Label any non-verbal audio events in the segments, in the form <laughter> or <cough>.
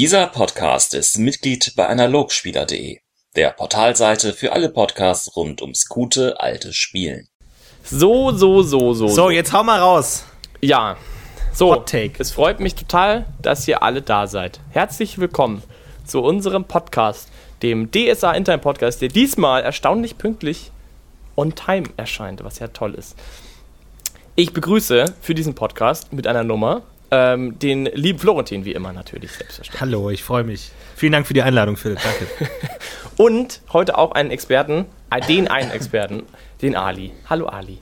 Dieser Podcast ist Mitglied bei analogspieler.de, der Portalseite für alle Podcasts rund ums gute alte Spielen. So, so, so, so. So, jetzt hau mal raus. Ja. So, Hot Take. es freut mich total, dass ihr alle da seid. Herzlich willkommen zu unserem Podcast, dem DSA Internet Podcast, der diesmal erstaunlich pünktlich on time erscheint, was ja toll ist. Ich begrüße für diesen Podcast mit einer Nummer ähm, den lieben Florentin, wie immer natürlich, selbstverständlich. Hallo, ich freue mich. Vielen Dank für die Einladung, Philipp. Danke. <laughs> Und heute auch einen Experten, äh, den einen Experten, den Ali. Hallo Ali.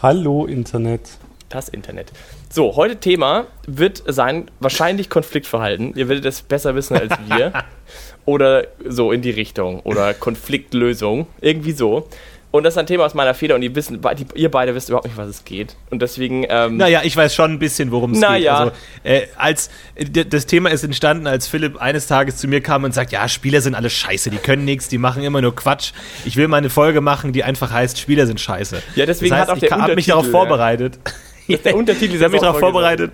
Hallo Internet. Das Internet. So, heute Thema wird sein wahrscheinlich Konfliktverhalten. Ihr werdet es besser wissen als wir. <laughs> oder so in die Richtung. Oder Konfliktlösung. Irgendwie so. Und das ist ein Thema aus meiner Feder und ihr, wissen, die, ihr beide wisst überhaupt nicht, was es geht. Und deswegen. Ähm, naja, ich weiß schon ein bisschen, worum es Na geht. Also, äh, als, äh, das Thema ist entstanden, als Philipp eines Tages zu mir kam und sagt, ja, Spieler sind alle scheiße, die können nichts, die machen immer nur Quatsch. Ich will mal eine Folge machen, die einfach heißt, Spieler sind scheiße. Ja, deswegen das heißt, hat auch ich der habe mich darauf vorbereitet. ist der Untertitel Ich habe mich darauf vorbereitet,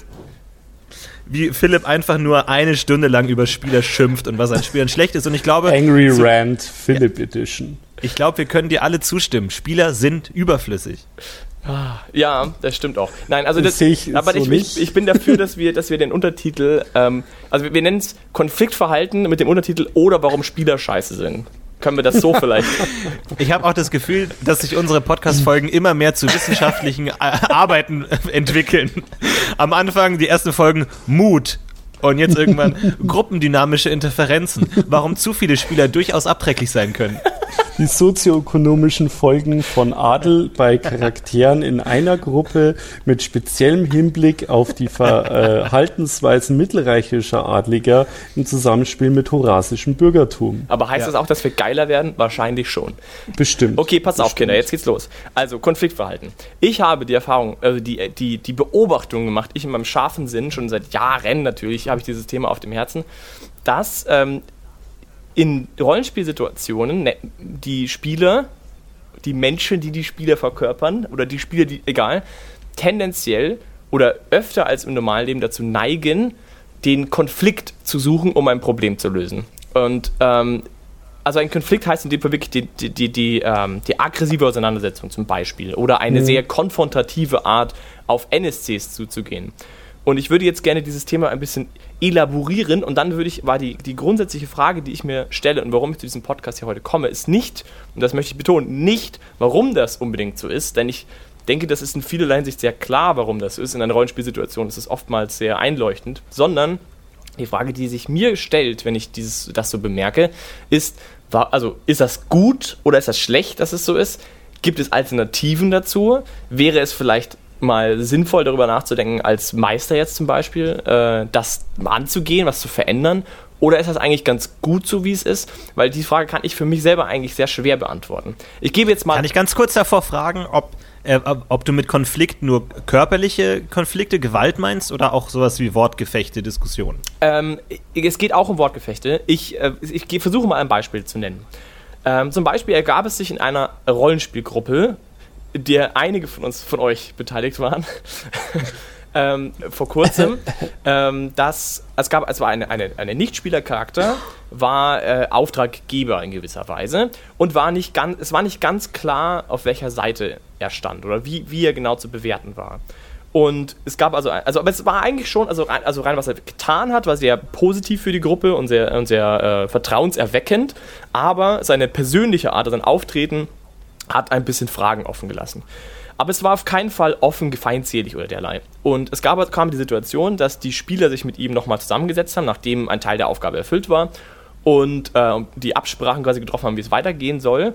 wie Philipp einfach nur eine Stunde lang über Spieler schimpft und was an Spielern schlecht ist. Und ich glaube, Angry Rant Philip Edition. ich glaube, wir können dir alle zustimmen. Spieler sind überflüssig. Ja, das stimmt auch. Nein, also Das das, sehe ich aber so ich, ich, ich bin dafür, dass wir, dass wir den Untertitel, ähm, also wir, wir nennen es Konfliktverhalten mit dem Untertitel oder warum Spieler scheiße sind. Können wir das so <laughs> vielleicht? Ich habe auch das Gefühl, dass sich unsere Podcast-Folgen immer mehr zu wissenschaftlichen äh, Arbeiten entwickeln. Am Anfang die ersten Folgen Mut. Und jetzt irgendwann <laughs> gruppendynamische Interferenzen. Warum zu viele Spieler durchaus abträglich sein können. Die sozioökonomischen Folgen von Adel bei Charakteren in einer Gruppe mit speziellem Hinblick auf die Verhaltensweisen mittelreichischer Adliger im Zusammenspiel mit horasischem Bürgertum. Aber heißt Ja. das auch, dass wir geiler werden? Wahrscheinlich schon. Bestimmt. Okay, pass auf, Bestimmt. Kinder, jetzt geht's los. Also, Konfliktverhalten. Ich habe die Erfahrung, also die, die, die Beobachtung gemacht, ich in meinem scharfen Sinn, schon seit Jahren natürlich, habe ich dieses Thema auf dem Herzen, dass ähm, in Rollenspielsituationen ne, die Spieler, die Menschen, die die Spieler verkörpern, oder die Spieler, die, egal, tendenziell oder öfter als im normalen Leben dazu neigen, den Konflikt zu suchen, um ein Problem zu lösen. Und ähm, also ein Konflikt heißt in dem Fall wirklich die, die, die, die, ähm, die aggressive Auseinandersetzung zum Beispiel oder eine sehr konfrontative Art auf NSCs zuzugehen. Und ich würde jetzt gerne dieses Thema ein bisschen elaborieren und dann würde ich, war die, die grundsätzliche Frage, die ich mir stelle und warum ich zu diesem Podcast hier heute komme, ist nicht, und das möchte ich betonen, nicht, warum das unbedingt so ist, denn ich denke, das ist in vielerlei Hinsicht sehr klar, warum das so ist. In einer Rollenspielsituation ist es oftmals sehr einleuchtend, sondern die Frage, die sich mir stellt, wenn ich dieses, das so bemerke, ist, war, also ist das gut oder ist das schlecht, dass es so ist? Gibt es Alternativen dazu? Wäre es vielleicht mal sinnvoll, darüber nachzudenken, als Meister jetzt zum Beispiel, äh, das anzugehen, was zu verändern? Oder ist das eigentlich ganz gut so, wie es ist? Weil die Frage kann ich für mich selber eigentlich sehr schwer beantworten. Ich gebe jetzt mal. Kann ich ganz kurz davor fragen, ob, äh, ob du mit Konflikt nur körperliche Konflikte, Gewalt meinst oder auch sowas wie Wortgefechte, Diskussionen? Ähm, es geht auch um Wortgefechte. Ich, äh, ich versuche mal ein Beispiel zu nennen. Ähm, zum Beispiel ergab es sich in einer Rollenspielgruppe, der einige von uns, von euch beteiligt waren, <laughs> ähm, vor kurzem, <laughs> ähm, dass es gab, es war eine, eine, eine Nichtspielercharakter, war äh, Auftraggeber in gewisser Weise und war nicht ganz, es war nicht ganz klar, auf welcher Seite er stand oder wie, wie er genau zu bewerten war. Und es gab also, also aber es war eigentlich schon, also rein, also rein was er getan hat, war sehr positiv für die Gruppe und sehr, und sehr äh, vertrauenserweckend, aber seine persönliche Art, sein Auftreten, hat ein bisschen Fragen offen gelassen. Aber es war auf keinen Fall offen feindselig oder derlei. Und es gab, kam die Situation, dass die Spieler sich mit ihm nochmal zusammengesetzt haben, nachdem ein Teil der Aufgabe erfüllt war und äh, die Absprachen quasi getroffen haben, wie es weitergehen soll.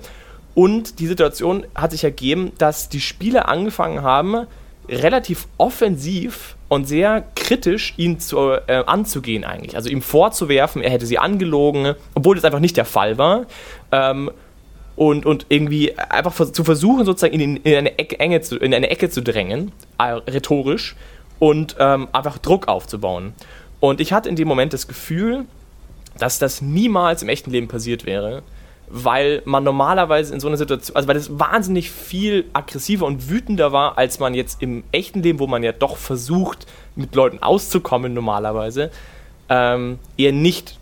Und die Situation hat sich ergeben, dass die Spieler angefangen haben, relativ offensiv und sehr kritisch ihn zu, äh, anzugehen eigentlich. Also ihm vorzuwerfen, er hätte sie angelogen, obwohl das einfach nicht der Fall war. Ähm, und, und irgendwie einfach zu versuchen, sozusagen in, in, eine, Ecke, Enge zu, in eine Ecke zu drängen, äh, rhetorisch, und ähm, einfach Druck aufzubauen. Und ich hatte in dem Moment das Gefühl, dass das niemals im echten Leben passiert wäre, weil man normalerweise in so einer Situation, also weil das wahnsinnig viel aggressiver und wütender war, als man jetzt im echten Leben, wo man ja doch versucht, mit Leuten auszukommen normalerweise, ähm, eher nicht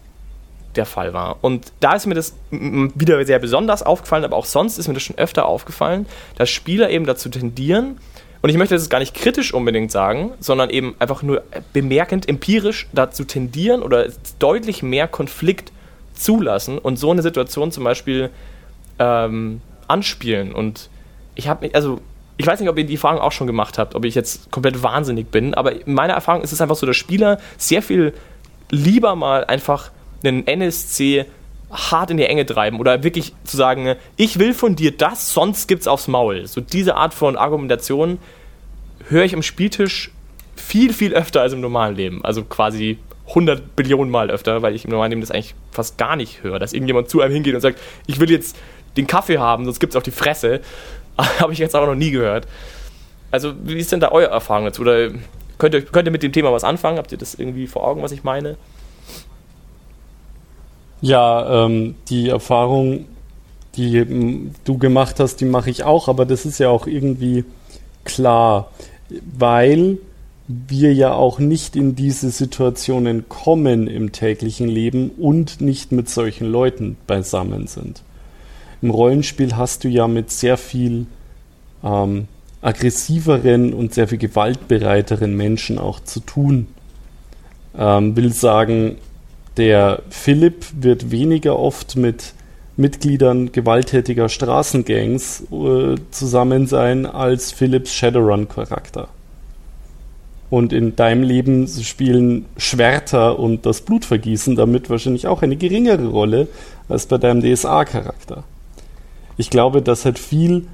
der Fall war. Und da ist mir das wieder sehr besonders aufgefallen, aber auch sonst ist mir das schon öfter aufgefallen, dass Spieler eben dazu tendieren, und ich möchte das gar nicht kritisch unbedingt sagen, sondern eben einfach nur bemerkend, empirisch dazu tendieren oder deutlich mehr Konflikt zulassen und so eine Situation zum Beispiel ähm, anspielen. Und ich habe mich, also ich weiß nicht, ob ihr die Erfahrung auch schon gemacht habt, ob ich jetzt komplett wahnsinnig bin, aber in meiner Erfahrung ist es einfach so, dass Spieler sehr viel lieber mal einfach einen NSC hart in die Enge treiben oder wirklich zu sagen, ich will von dir das, sonst gibt's aufs Maul. So diese Art von Argumentation höre ich am Spieltisch viel, viel öfter als im normalen Leben. Also quasi 100 Billionen Mal öfter, weil ich im normalen Leben das eigentlich fast gar nicht höre. Dass irgendjemand zu einem hingeht und sagt, ich will jetzt den Kaffee haben, sonst gibt's auf die Fresse. <laughs> Habe ich jetzt aber noch nie gehört. Also, wie ist denn da eure Erfahrung dazu? Oder könnt ihr, könnt ihr mit dem Thema was anfangen? Habt ihr das irgendwie vor Augen, was ich meine? Ja, ähm, die Erfahrung, die ähm, du gemacht hast, die mache ich auch, aber das ist ja auch irgendwie klar, weil wir ja auch nicht in diese Situationen kommen im täglichen Leben und nicht mit solchen Leuten beisammen sind. Im Rollenspiel hast du ja mit sehr viel ähm, aggressiveren und sehr viel gewaltbereiteren Menschen auch zu tun. Ähm, will sagen, der Philipp wird weniger oft mit Mitgliedern gewalttätiger Straßengangs äh, zusammen sein als Philipps Shadowrun-Charakter. Und in deinem Leben spielen Schwerter und das Blutvergießen damit wahrscheinlich auch eine geringere Rolle als bei deinem DSA-Charakter. Ich glaube, dass halt viel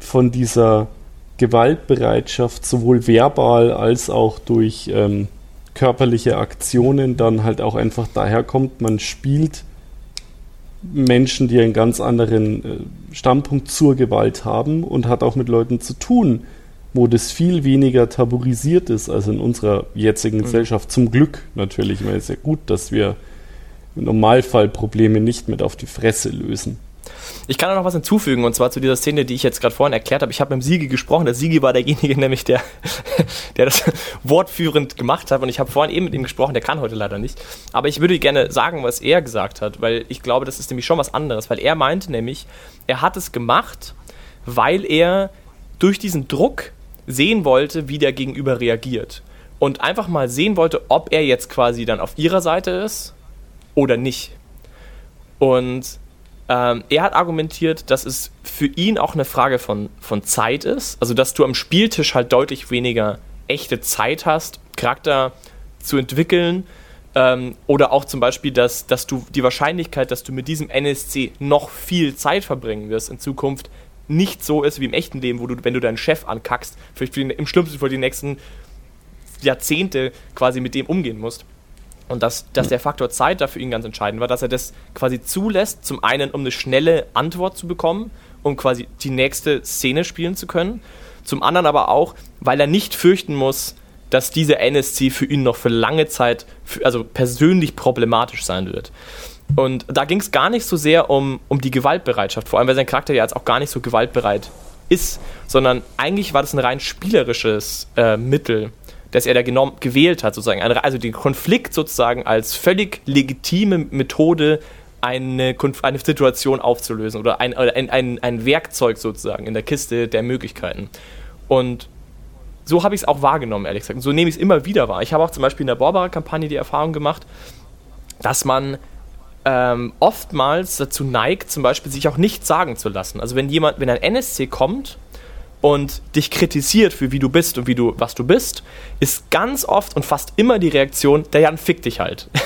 von dieser Gewaltbereitschaft sowohl verbal als auch durch ähm, körperliche Aktionen dann halt auch einfach daher kommt, man spielt Menschen, die einen ganz anderen äh, Standpunkt zur Gewalt haben und hat auch mit Leuten zu tun, wo das viel weniger tabuisiert ist als in unserer jetzigen mhm. Gesellschaft. Zum Glück natürlich, weil es ja gut, dass wir im Normalfall Probleme nicht mit auf die Fresse lösen. Ich kann auch noch was hinzufügen, und zwar zu dieser Szene, die ich jetzt gerade vorhin erklärt habe. Ich habe mit dem Sigi gesprochen. Der Sigi war derjenige, <laughs> nämlich der, der das <laughs> wortführend gemacht hat. Und ich habe vorhin eben mit ihm gesprochen, der kann heute leider nicht. Aber ich würde gerne sagen, was er gesagt hat, weil ich glaube, das ist nämlich schon was anderes. Weil er meinte nämlich, er hat es gemacht, weil er durch diesen Druck sehen wollte, wie der Gegenüber reagiert. Und einfach mal sehen wollte, ob er jetzt quasi dann auf ihrer Seite ist oder nicht. Und ähm, er hat argumentiert, dass es für ihn auch eine Frage von, von Zeit ist. Also, dass du am Spieltisch halt deutlich weniger echte Zeit hast, Charakter zu entwickeln. Ähm, oder auch zum Beispiel, dass, dass du die Wahrscheinlichkeit, dass du mit diesem NSC noch viel Zeit verbringen wirst in Zukunft, nicht so ist wie im echten Leben, wo du, wenn du deinen Chef ankackst, vielleicht im schlimmsten Fall die nächsten Jahrzehnte quasi mit dem umgehen musst. Und dass, dass der Faktor Zeit dafür ihn ganz entscheidend war, dass er das quasi zulässt, zum einen, um eine schnelle Antwort zu bekommen, um quasi die nächste Szene spielen zu können. Zum anderen aber auch, weil er nicht fürchten muss, dass diese NSC für ihn noch für lange Zeit, für, also persönlich problematisch sein wird. Und da ging es gar nicht so sehr um, um die Gewaltbereitschaft, vor allem weil sein Charakter ja jetzt auch gar nicht so gewaltbereit ist, sondern eigentlich war das ein rein spielerisches äh, Mittel, das er da gewählt hat, sozusagen. Also den Konflikt sozusagen als völlig legitime Methode, eine, eine Situation aufzulösen oder ein, ein, ein, ein Werkzeug sozusagen in der Kiste der Möglichkeiten. Und so habe ich es auch wahrgenommen, ehrlich gesagt. Und so nehme ich es immer wieder wahr. Ich habe auch zum Beispiel in der Borbara-Kampagne die Erfahrung gemacht, dass man ähm, oftmals dazu neigt, zum Beispiel sich auch nichts sagen zu lassen. Also wenn jemand, wenn ein NSC kommt und dich kritisiert für wie du bist und wie du, was du bist, ist ganz oft und fast immer die Reaktion, der Jan fick dich halt. <laughs>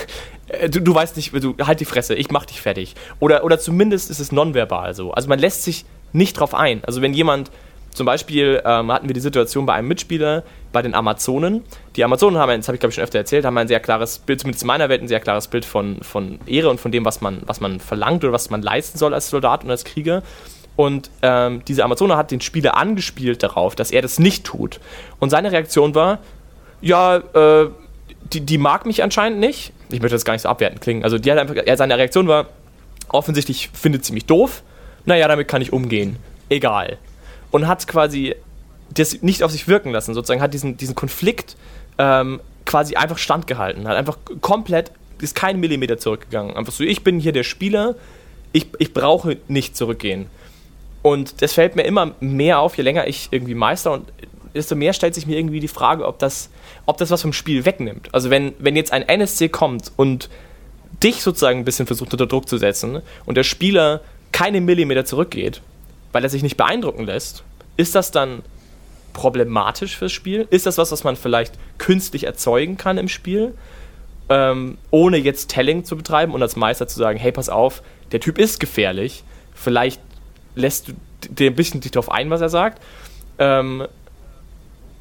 Du, du weißt nicht, du halt die Fresse, ich mach dich fertig. Oder, oder zumindest ist es nonverbal so. Also man lässt sich nicht drauf ein. Also wenn jemand, zum Beispiel ähm, hatten wir die Situation bei einem Mitspieler bei den Amazonen. Die Amazonen haben, das habe ich glaube ich schon öfter erzählt, haben ein sehr klares Bild, zumindest in meiner Welt ein sehr klares Bild von, von Ehre und von dem, was man, was man verlangt oder was man leisten soll als Soldat und als Krieger. Und ähm, diese Amazone hat den Spieler angespielt darauf, dass er das nicht tut. Und seine Reaktion war, ja, äh, die, die mag mich anscheinend nicht. Ich möchte das gar nicht so abwertend klingen. Also die hat einfach, ja, seine Reaktion war, offensichtlich findet sie mich doof. Naja, damit kann ich umgehen. Egal. Und hat quasi das nicht auf sich wirken lassen, sozusagen hat diesen, diesen Konflikt ähm, quasi einfach standgehalten, hat einfach komplett, ist kein Millimeter zurückgegangen. Einfach so, ich bin hier der Spieler, ich, ich brauche nicht zurückgehen. Und das fällt mir immer mehr auf, je länger ich irgendwie meister und desto mehr stellt sich mir irgendwie die Frage, ob das, ob das was vom Spiel wegnimmt. Also wenn, wenn jetzt ein NSC kommt und dich sozusagen ein bisschen versucht unter Druck zu setzen und der Spieler keine Millimeter zurückgeht, weil er sich nicht beeindrucken lässt, ist das dann problematisch fürs Spiel? Ist das was, was man vielleicht künstlich erzeugen kann im Spiel, ähm, ohne jetzt Telling zu betreiben und als Meister zu sagen, hey, pass auf, der Typ ist gefährlich, vielleicht lässt du dir ein bisschen dich darauf ein, was er sagt. Ähm,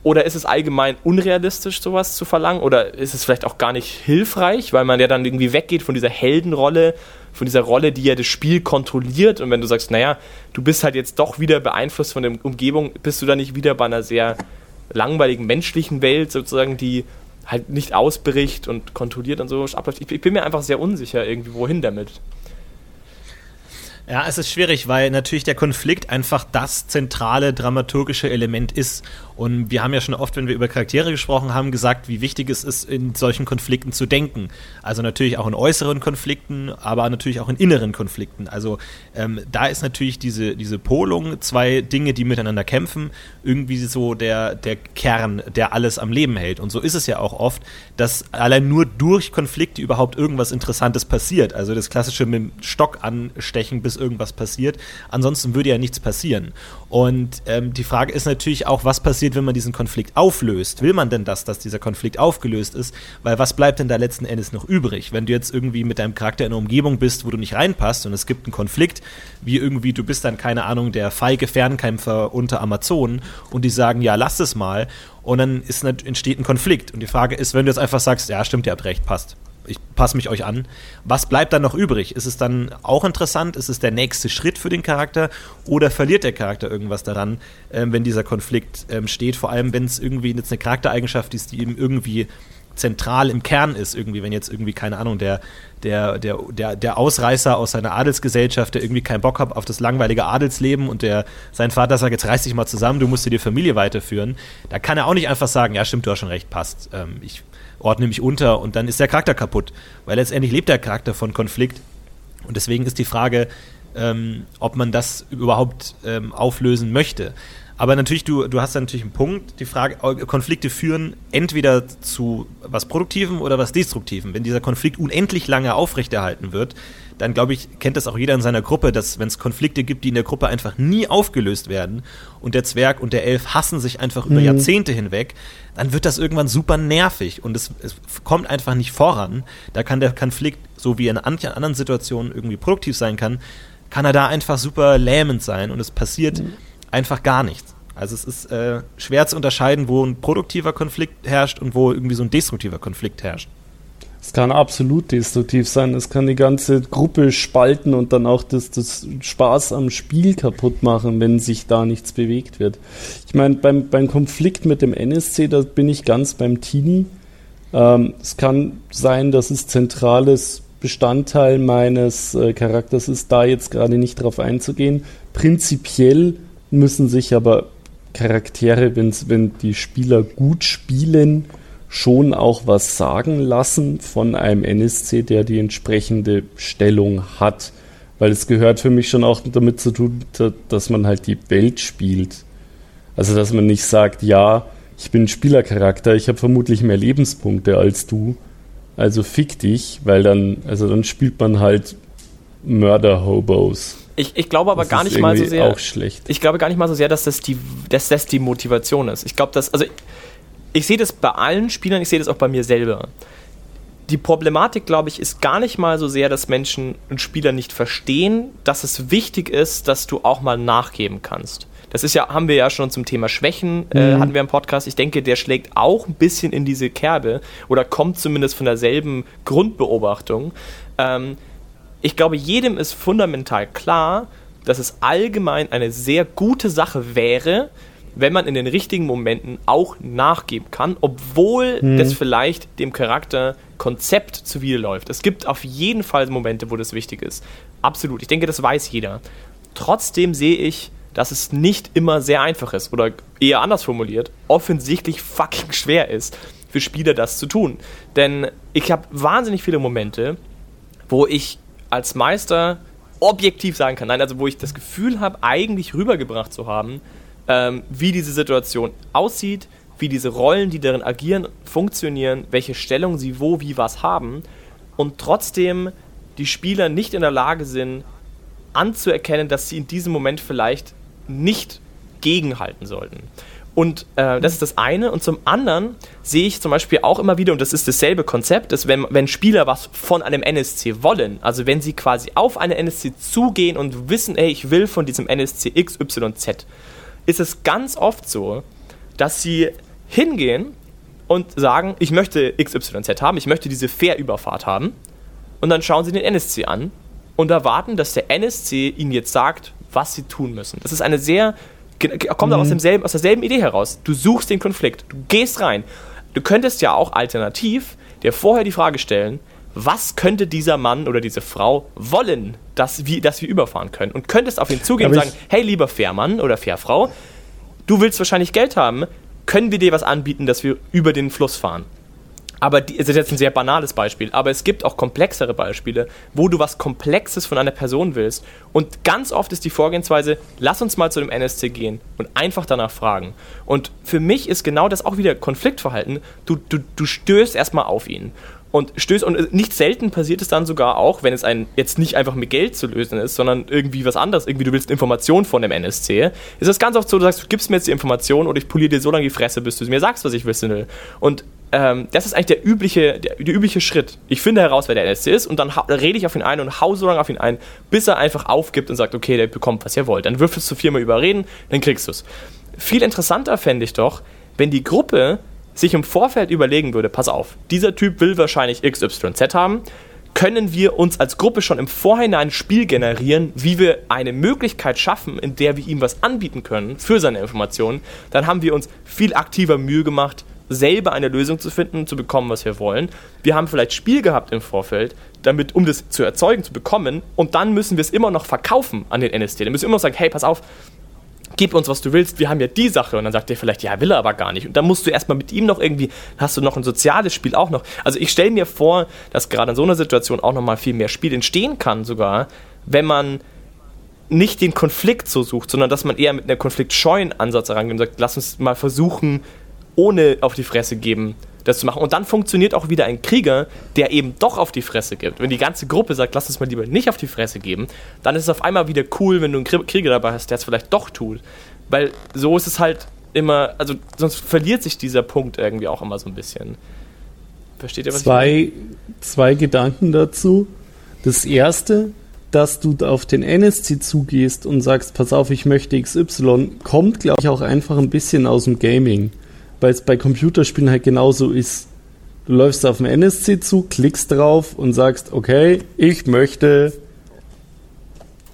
oder ist es allgemein unrealistisch, sowas zu verlangen? Oder ist es vielleicht auch gar nicht hilfreich, weil man ja dann irgendwie weggeht von dieser Heldenrolle, von dieser Rolle, die ja das Spiel kontrolliert? Und wenn du sagst, naja, du bist halt jetzt doch wieder beeinflusst von der Umgebung, bist du dann nicht wieder bei einer sehr langweiligen menschlichen Welt sozusagen, die halt nicht ausbricht und kontrolliert und so abläuft? Ich, ich bin mir einfach sehr unsicher irgendwie, wohin damit. Ja, es ist schwierig, weil natürlich der Konflikt einfach das zentrale dramaturgische Element ist. Und wir haben ja schon oft, wenn wir über Charaktere gesprochen haben, gesagt, wie wichtig es ist, in solchen Konflikten zu denken. Also natürlich auch in äußeren Konflikten, aber natürlich auch in inneren Konflikten. Also ähm, da ist natürlich diese, diese Polung, zwei Dinge, die miteinander kämpfen, irgendwie so der, der Kern, der alles am Leben hält. Und so ist es ja auch oft, dass allein nur durch Konflikte überhaupt irgendwas Interessantes passiert. Also das klassische mit dem Stock anstechen, bis irgendwas passiert. Ansonsten würde ja nichts passieren. Und ähm, die Frage ist natürlich auch, was passiert, passiert, wenn man diesen Konflikt auflöst? Will man denn das, dass dieser Konflikt aufgelöst ist? Weil was bleibt denn da letzten Endes noch übrig? Wenn du jetzt irgendwie mit deinem Charakter in einer Umgebung bist, wo du nicht reinpasst und es gibt einen Konflikt, wie irgendwie du bist dann, keine Ahnung, der feige Fernkämpfer unter Amazonen und die sagen, ja, lass es mal und dann ist, entsteht ein Konflikt. Und die Frage ist, wenn du jetzt einfach sagst, ja, stimmt, ihr habt recht, passt ich passe mich euch an. Was bleibt dann noch übrig? Ist es dann auch interessant? Ist es der nächste Schritt für den Charakter? Oder verliert der Charakter irgendwas daran, ähm, wenn dieser Konflikt ähm, steht? Vor allem, wenn es irgendwie jetzt eine Charaktereigenschaft ist, die ihm irgendwie zentral im Kern ist, irgendwie, wenn jetzt irgendwie, keine Ahnung, der, der, der, der, der Ausreißer aus seiner Adelsgesellschaft, der irgendwie keinen Bock hat auf das langweilige Adelsleben und der sein Vater sagt, jetzt reiß dich mal zusammen, du musst dir die Familie weiterführen, da kann er auch nicht einfach sagen, ja stimmt, du hast schon recht, passt. Ähm, ich ordne mich unter und dann ist der Charakter kaputt. Weil letztendlich lebt der Charakter von Konflikt. Und deswegen ist die Frage, ähm, ob man das überhaupt ähm, auflösen möchte. Aber natürlich, du, du hast da natürlich einen Punkt. Die Frage, Konflikte führen entweder zu was Produktivem oder was Destruktivem. Wenn dieser Konflikt unendlich lange aufrechterhalten wird, dann glaube ich, kennt das auch jeder in seiner Gruppe, dass wenn es Konflikte gibt, die in der Gruppe einfach nie aufgelöst werden und der Zwerg und der Elf hassen sich einfach über mhm. Jahrzehnte hinweg, dann wird das irgendwann super nervig und es, es, kommt einfach nicht voran. Da kann der Konflikt, so wie in anderen Situationen irgendwie produktiv sein kann, kann er da einfach super lähmend sein und es passiert mhm. einfach gar nichts. Also es ist äh, schwer zu unterscheiden, wo ein produktiver Konflikt herrscht und wo irgendwie so ein destruktiver Konflikt herrscht. Es kann absolut destruktiv sein. Es kann die ganze Gruppe spalten und dann auch das, das Spaß am Spiel kaputt machen, wenn sich da nichts bewegt wird. Ich meine, beim, beim Konflikt mit dem NSC, da bin ich ganz beim Teenie. Ähm, es kann sein, dass es zentrales Bestandteil meines äh, Charakters ist, da jetzt gerade nicht drauf einzugehen. Prinzipiell müssen sich aber Charaktere, wenn's, wenn die Spieler gut spielen, schon auch was sagen lassen von einem NSC, der die entsprechende Stellung hat. Weil es gehört für mich schon auch damit zu tun, dass man halt die Welt spielt. Also dass man nicht sagt, ja, ich bin ein Spielercharakter, ich habe vermutlich mehr Lebenspunkte als du. Also fick dich, weil dann, also dann spielt man halt Mörder-Hobos. Ich, ich glaube aber das gar nicht mal so sehr. Auch schlecht. Ich glaube gar nicht mal so sehr, dass das die, dass das die Motivation ist. Ich glaube, dass, also ich sehe das bei allen Spielern, ich sehe das auch bei mir selber. Die Problematik, glaube ich, ist gar nicht mal so sehr, dass Menschen und Spieler nicht verstehen, dass es wichtig ist, dass du auch mal nachgeben kannst. Das ist ja, haben wir ja schon zum Thema Schwächen, äh, mhm. hatten wir im Podcast. Ich denke, der schlägt auch ein bisschen in diese Kerbe oder kommt zumindest von derselben Grundbeobachtung. Ähm, ich glaube, jedem ist fundamental klar, dass es allgemein eine sehr gute Sache wäre, wenn man in den richtigen Momenten auch nachgeben kann, obwohl hm. das vielleicht dem Charakter Konzept zuwiderläuft. Es gibt auf jeden Fall Momente, wo das wichtig ist. Absolut. Ich denke, das weiß jeder. Trotzdem sehe ich, dass es nicht immer sehr einfach ist oder eher anders formuliert, offensichtlich fucking schwer ist für Spieler, das zu tun. Denn ich habe wahnsinnig viele Momente, wo ich als Meister objektiv sagen kann, nein, also wo ich das Gefühl habe, eigentlich rübergebracht zu haben, ähm, wie diese Situation aussieht, wie diese Rollen, die darin agieren, funktionieren, welche Stellung sie wo, wie, was haben und trotzdem die Spieler nicht in der Lage sind, anzuerkennen, dass sie in diesem Moment vielleicht nicht gegenhalten sollten. Und äh, das ist das eine. Und zum anderen sehe ich zum Beispiel auch immer wieder, und das ist dasselbe Konzept, dass wenn, wenn Spieler was von einem NSC wollen, also wenn sie quasi auf eine NSC zugehen und wissen, ey, ich will von diesem NSC XYZ, ist es ganz oft so, dass sie hingehen und sagen, ich möchte XYZ haben, ich möchte diese Fährüberfahrt haben. Und dann schauen sie den NSC an und erwarten, dass der NSC ihnen jetzt sagt, was sie tun müssen. Das ist eine sehr, kommt mhm. aus, demselben, aus derselben Idee heraus. Du suchst den Konflikt, du gehst rein. Du könntest ja auch alternativ dir vorher die Frage stellen, was könnte dieser Mann oder diese Frau wollen, dass wir, dass wir überfahren können? Und könntest auf ihn zugehen und sagen, hey lieber Fährmann oder Fährfrau, du willst wahrscheinlich Geld haben, können wir dir was anbieten, dass wir über den Fluss fahren? Aber die, das ist jetzt ein sehr banales Beispiel, aber es gibt auch komplexere Beispiele, wo du was Komplexes von einer Person willst. Und ganz oft ist die Vorgehensweise, lass uns mal zu dem NSC gehen und einfach danach fragen. Und für mich ist genau das auch wieder Konfliktverhalten. Du, du, du stößt erstmal auf ihn und stößt und nicht selten passiert es dann sogar auch, wenn es ein jetzt nicht einfach mit Geld zu lösen ist, sondern irgendwie was anderes, irgendwie du willst Informationen von dem NSC, ist es ganz oft so, du sagst, du gibst mir jetzt die Information und ich poliere dir so lange die Fresse, bis du mir sagst, was ich wissen will. Und ähm, das ist eigentlich der übliche, der, der, übliche Schritt. Ich finde heraus, wer der NSC ist und dann rede ich auf ihn ein und hau so lange auf ihn ein, bis er einfach aufgibt und sagt, okay, der bekommt, was ihr wollt. Dann würfelst du viermal überreden, dann kriegst du es. Viel interessanter fände ich doch, wenn die Gruppe sich im Vorfeld überlegen würde, pass auf, dieser Typ will wahrscheinlich XYZ haben, können wir uns als Gruppe schon im Vorhinein ein Spiel generieren, wie wir eine Möglichkeit schaffen, in der wir ihm was anbieten können für seine Informationen, dann haben wir uns viel aktiver Mühe gemacht, selber eine Lösung zu finden, zu bekommen, was wir wollen. Wir haben vielleicht Spiel gehabt im Vorfeld, damit, um das zu erzeugen, zu bekommen, und dann müssen wir es immer noch verkaufen an den NST. Dann müssen wir immer noch sagen, hey, pass auf, gib uns, was du willst, wir haben ja die Sache. Und dann sagt er vielleicht, ja, will er aber gar nicht. Und dann musst du erstmal mit ihm noch irgendwie, hast du noch ein soziales Spiel auch noch. Also ich stelle mir vor, dass gerade in so einer Situation auch nochmal viel mehr Spiel entstehen kann sogar, wenn man nicht den Konflikt so sucht, sondern dass man eher mit einem konfliktscheuen Ansatz herangeht und sagt, lass uns mal versuchen, ohne auf die Fresse geben, das zu machen. Und dann funktioniert auch wieder ein Krieger, der eben doch auf die Fresse gibt. Wenn die ganze Gruppe sagt, lass uns mal lieber nicht auf die Fresse geben, dann ist es auf einmal wieder cool, wenn du einen Krieger dabei hast, der es vielleicht doch tut. Weil so ist es halt immer, also sonst verliert sich dieser Punkt irgendwie auch immer so ein bisschen. Versteht ihr, was zwei, ich meine? Zwei Gedanken dazu. Das erste, dass du auf den NSC zugehst und sagst, pass auf, ich möchte XY, kommt, glaube ich, auch einfach ein bisschen aus dem Gaming weil es bei Computerspielen halt genauso ist. Du läufst auf den NSC zu, klickst drauf und sagst, okay, ich möchte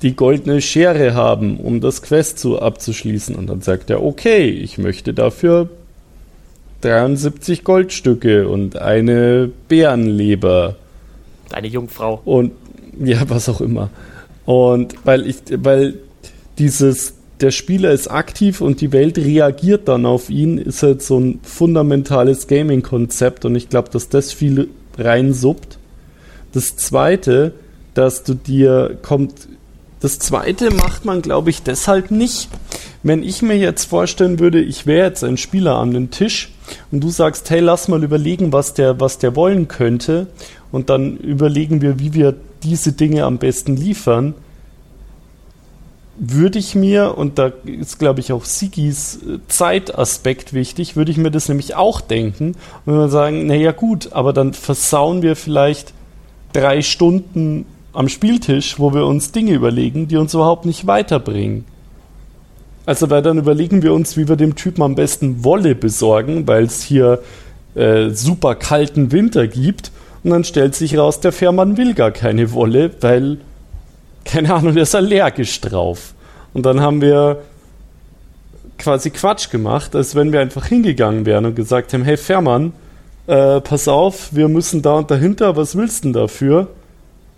die goldene Schere haben, um das Quest zu abzuschließen. Und dann sagt er, okay, ich möchte dafür 73 Goldstücke und eine Bärenleber. Eine Jungfrau. Und ja, was auch immer. Und weil ich, weil dieses der Spieler ist aktiv und die Welt reagiert dann auf ihn, ist halt so ein fundamentales Gaming-Konzept und ich glaube, dass das viel reinsuppt. Das zweite, dass du dir kommt, das zweite macht man, glaube ich, deshalb nicht. Wenn ich mir jetzt vorstellen würde, ich wäre jetzt ein Spieler an den Tisch und du sagst, hey, lass mal überlegen, was der, was der wollen könnte und dann überlegen wir, wie wir diese Dinge am besten liefern, würde ich mir, und da ist, glaube ich, auch Sigis äh, Zeitaspekt wichtig, würde ich mir das nämlich auch denken und wir sagen, naja gut, aber dann versauen wir vielleicht drei Stunden am Spieltisch, wo wir uns Dinge überlegen, die uns überhaupt nicht weiterbringen. Also weil dann überlegen wir uns, wie wir dem Typen am besten Wolle besorgen, weil es hier äh, super kalten Winter gibt. Und dann stellt sich raus, der Fährmann will gar keine Wolle, weil keine Ahnung, der ist allergisch drauf. Und dann haben wir quasi Quatsch gemacht, als wenn wir einfach hingegangen wären und gesagt haben, hey Fährmann, äh, pass auf, wir müssen da und dahinter, was willst du denn dafür?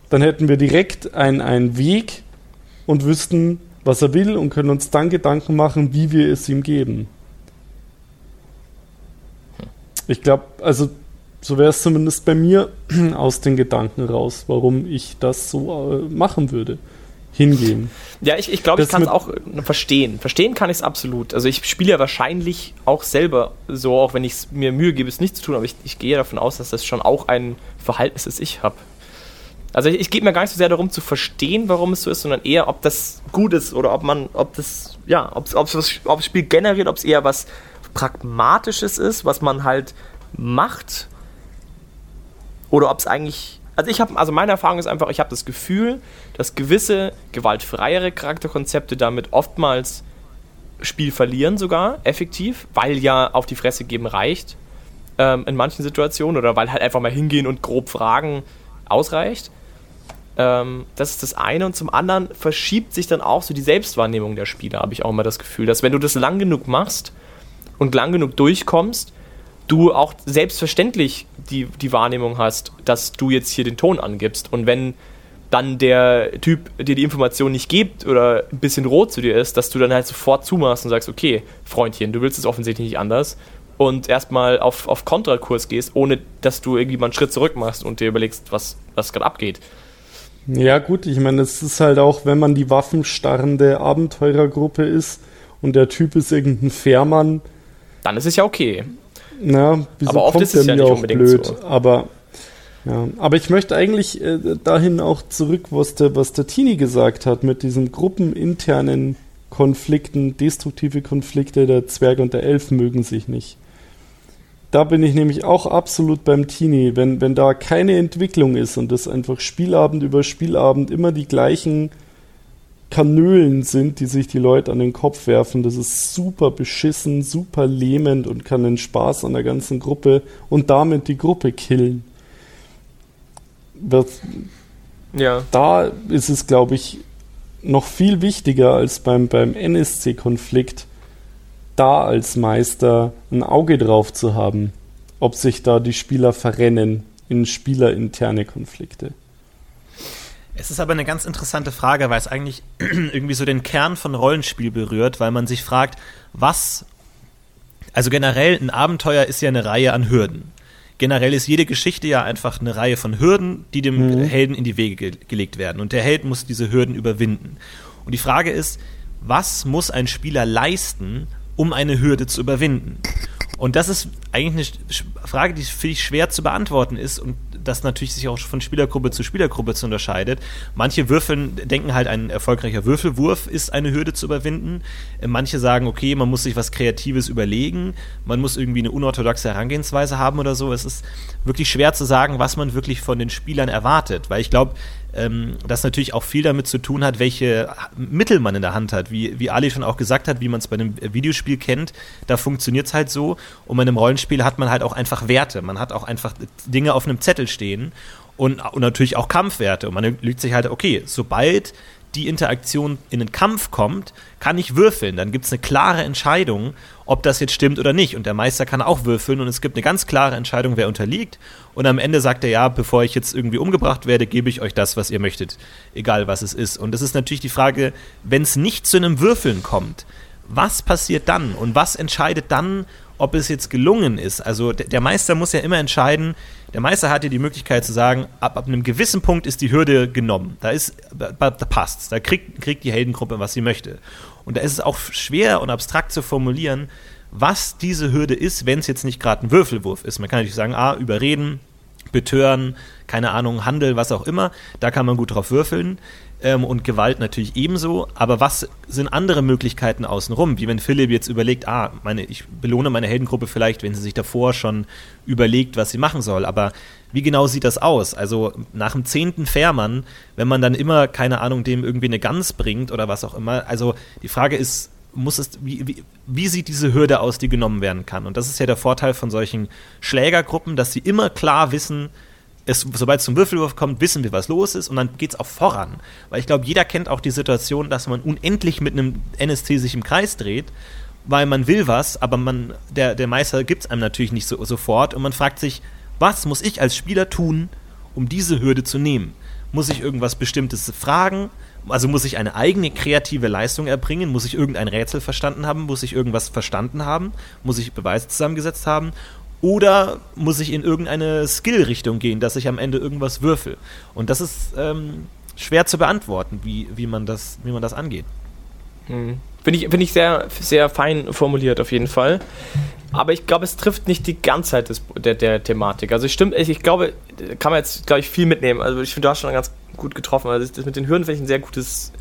Dann hätten wir direkt einen Weg und wüssten, was er will und können uns dann Gedanken machen, wie wir es ihm geben. ich glaube, also so wäre es zumindest bei mir <clears throat> aus den Gedanken raus, warum ich das so äh, machen würde. Hingehen. Ja, ich, ich glaube, ich kann es auch verstehen. Verstehen kann ich es absolut. Also ich spiele ja wahrscheinlich auch selber so, auch wenn ich mir Mühe gebe, es nicht zu tun, aber ich, ich gehe davon aus, dass das schon auch ein Verhalten ist, das ich habe. Also ich, ich gebe mir gar nicht so sehr darum zu verstehen, warum es so ist, sondern eher, ob das gut ist oder ob man, ob das, ja, ob, ob, ob das Spiel generiert, ob es eher was Pragmatisches ist, was man halt macht oder ob es eigentlich. Also ich habe, also meine Erfahrung ist einfach, ich habe das Gefühl, dass gewisse gewaltfreiere Charakterkonzepte damit oftmals Spiel verlieren sogar, effektiv, weil ja auf die Fresse geben reicht ähm, in manchen Situationen oder weil halt einfach mal hingehen und grob fragen ausreicht. Ähm, das ist das eine. Und zum anderen verschiebt sich dann auch so die Selbstwahrnehmung der Spieler, habe ich auch immer das Gefühl, dass wenn du das lang genug machst und lang genug durchkommst, du auch selbstverständlich die, die Wahrnehmung hast, dass du jetzt hier den Ton angibst. Und wenn dann der Typ dir die Information nicht gibt oder ein bisschen rot zu dir ist, dass du dann halt sofort zumachst und sagst, okay, Freundchen, du willst es offensichtlich nicht anders und erstmal auf, auf Kontrakurs gehst, ohne dass du irgendwie mal einen Schritt zurück machst und dir überlegst, was, was gerade abgeht. Ja, gut, ich meine, es ist halt auch, wenn man die waffenstarrende Abenteurergruppe ist und der Typ ist irgendein Fährmann. Dann ist es ja okay. Na, wieso aber oft kommt ist es ja nicht auch unbedingt blöd? so. Aber ja, aber ich möchte eigentlich äh, dahin auch zurück, was der, was der Tini gesagt hat, mit diesen gruppeninternen Konflikten, destruktive Konflikte, der Zwerg und der Elf mögen sich nicht. Da bin ich nämlich auch absolut beim Tini. Wenn, wenn da keine Entwicklung ist und das einfach Spielabend über Spielabend immer die gleichen Kanölen sind, die sich die Leute an den Kopf werfen, das ist super beschissen, super lähmend und kann den Spaß an der ganzen Gruppe und damit die Gruppe killen. Das, Ja. da ist es, glaube ich, noch viel wichtiger als beim, beim NSC-Konflikt, da als Meister ein Auge drauf zu haben, ob sich da die Spieler verrennen in spielerinterne Konflikte. Es ist aber eine ganz interessante Frage, weil es eigentlich <clears throat> irgendwie so den Kern von Rollenspiel berührt, weil man sich fragt, was. Also generell, ein Abenteuer ist ja eine Reihe an Hürden. Generell ist jede Geschichte ja einfach eine Reihe von Hürden, die dem Mhm. Helden in die Wege ge gelegt werden. Und der Held muss diese Hürden überwinden. Und die Frage ist, was muss ein Spieler leisten, um eine Hürde zu überwinden? Und das ist eigentlich eine Frage, die für ich schwer zu beantworten ist und das natürlich sich auch von Spielergruppe zu Spielergruppe zu unterscheidet. Manche würfeln, denken halt, ein erfolgreicher Würfelwurf ist eine Hürde zu überwinden. Manche sagen, okay, man muss sich was Kreatives überlegen, man muss irgendwie eine unorthodoxe Herangehensweise haben oder so. Es ist wirklich schwer zu sagen, was man wirklich von den Spielern erwartet, weil ich glaube, ähm, das natürlich auch viel damit zu tun hat, welche Mittel man in der Hand hat. Wie, wie Ali schon auch gesagt hat, wie man es bei einem Videospiel kennt, da funktioniert es halt so. Und bei einem Rollenspiel hat man halt auch einfach Werte. Man hat auch einfach Dinge auf einem Zettel stehen und, und natürlich auch Kampfwerte. Und man lügt sich halt, okay, sobald die Interaktion in den Kampf kommt, kann ich würfeln. Dann gibt es eine klare Entscheidung, ob das jetzt stimmt oder nicht. Und der Meister kann auch würfeln und es gibt eine ganz klare Entscheidung, wer unterliegt. Und am Ende sagt er, ja, bevor ich jetzt irgendwie umgebracht werde, gebe ich euch das, was ihr möchtet, egal was es ist. Und das ist natürlich die Frage, wenn es nicht zu einem Würfeln kommt, was passiert dann? Und was entscheidet dann, ob es jetzt gelungen ist? Also der, Meister muss ja immer entscheiden, der Meister hat ja die Möglichkeit zu sagen, ab, ab einem gewissen Punkt ist die Hürde genommen. Da ist, da passt's. Da kriegt, kriegt die Heldengruppe, was sie möchte. Und da ist es auch schwer und abstrakt zu formulieren, was diese Hürde ist, wenn es jetzt nicht gerade ein Würfelwurf ist. Man kann natürlich sagen, ah, überreden, betören, keine Ahnung, Handel, was auch immer. Da kann man gut drauf würfeln. Ähm, und Gewalt natürlich ebenso. Aber was sind andere Möglichkeiten außenrum? Wie wenn Philipp jetzt überlegt, ah, meine, ich belohne meine Heldengruppe vielleicht, wenn sie sich davor schon überlegt, was sie machen soll. Aber wie genau sieht das aus? Also nach dem zehnten Fährmann, wenn man dann immer, keine Ahnung, dem irgendwie eine Gans bringt oder was auch immer. Also die Frage ist, muss es, wie, wie, wie sieht diese Hürde aus, die genommen werden kann? Und das ist ja der Vorteil von solchen Schlägergruppen, dass sie immer klar wissen, es, sobald es zum Würfelwurf kommt, wissen wir, was los ist und dann geht es auch voran. Weil ich glaube, jeder kennt auch die Situation, dass man unendlich mit einem NSC sich im Kreis dreht, weil man will was, aber man, der, der Meister gibt es einem natürlich nicht so, sofort und man fragt sich, was muss ich als Spieler tun, um diese Hürde zu nehmen? Muss ich irgendwas Bestimmtes fragen? Also muss ich eine eigene kreative Leistung erbringen? Muss ich irgendein Rätsel verstanden haben? Muss ich irgendwas verstanden haben? Muss ich Beweise zusammengesetzt haben? Oder muss ich in irgendeine Skill-Richtung gehen, dass ich am Ende irgendwas würfel? Und das ist ähm, schwer zu beantworten, wie, wie, man das, wie man das angeht. Hm. Finde ich, find ich sehr, sehr fein formuliert auf jeden Fall. Aber ich glaube, es trifft nicht die Ganzheit des, der, der Thematik. Also stimmt, ich, glaube, kann man jetzt, glaube ich, viel mitnehmen. Also ich finde, du hast schon ganz gut getroffen. Also das, mit den Hürden finde ich ein sehr gutes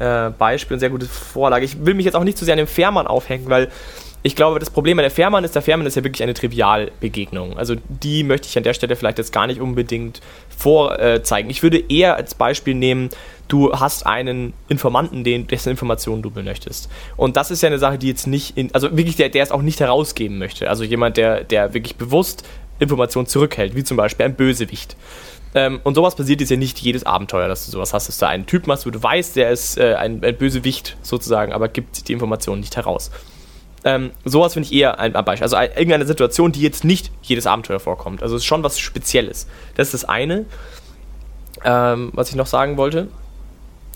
äh, Beispiel, eine sehr gute Vorlage. Ich will mich jetzt auch nicht zu sehr an dem Fährmann aufhängen, weil ich glaube, das Problem bei der Fährmann ist, der Fährmann ist ja wirklich eine Trivialbegegnung. Also die möchte ich an der Stelle vielleicht jetzt gar nicht unbedingt vorzeigen. Ich würde eher als Beispiel nehmen, du hast einen Informanten, den, dessen Informationen du benötigst. Und das ist ja eine Sache, die jetzt nicht, in, also wirklich, der, der es auch nicht herausgeben möchte. Also jemand, der, der wirklich bewusst Informationen zurückhält, wie zum Beispiel ein Bösewicht. Ähm, und sowas passiert jetzt ja nicht jedes Abenteuer, dass du sowas hast, dass du einen Typen hast, wo du weißt, der ist äh, ein, ein Bösewicht sozusagen, aber gibt die Informationen nicht heraus. Ähm, sowas finde ich eher ein, ein Beispiel. Also ein, irgendeine Situation, die jetzt nicht jedes Abenteuer vorkommt. Also es ist schon was Spezielles. Das ist das eine, ähm, was ich noch sagen wollte.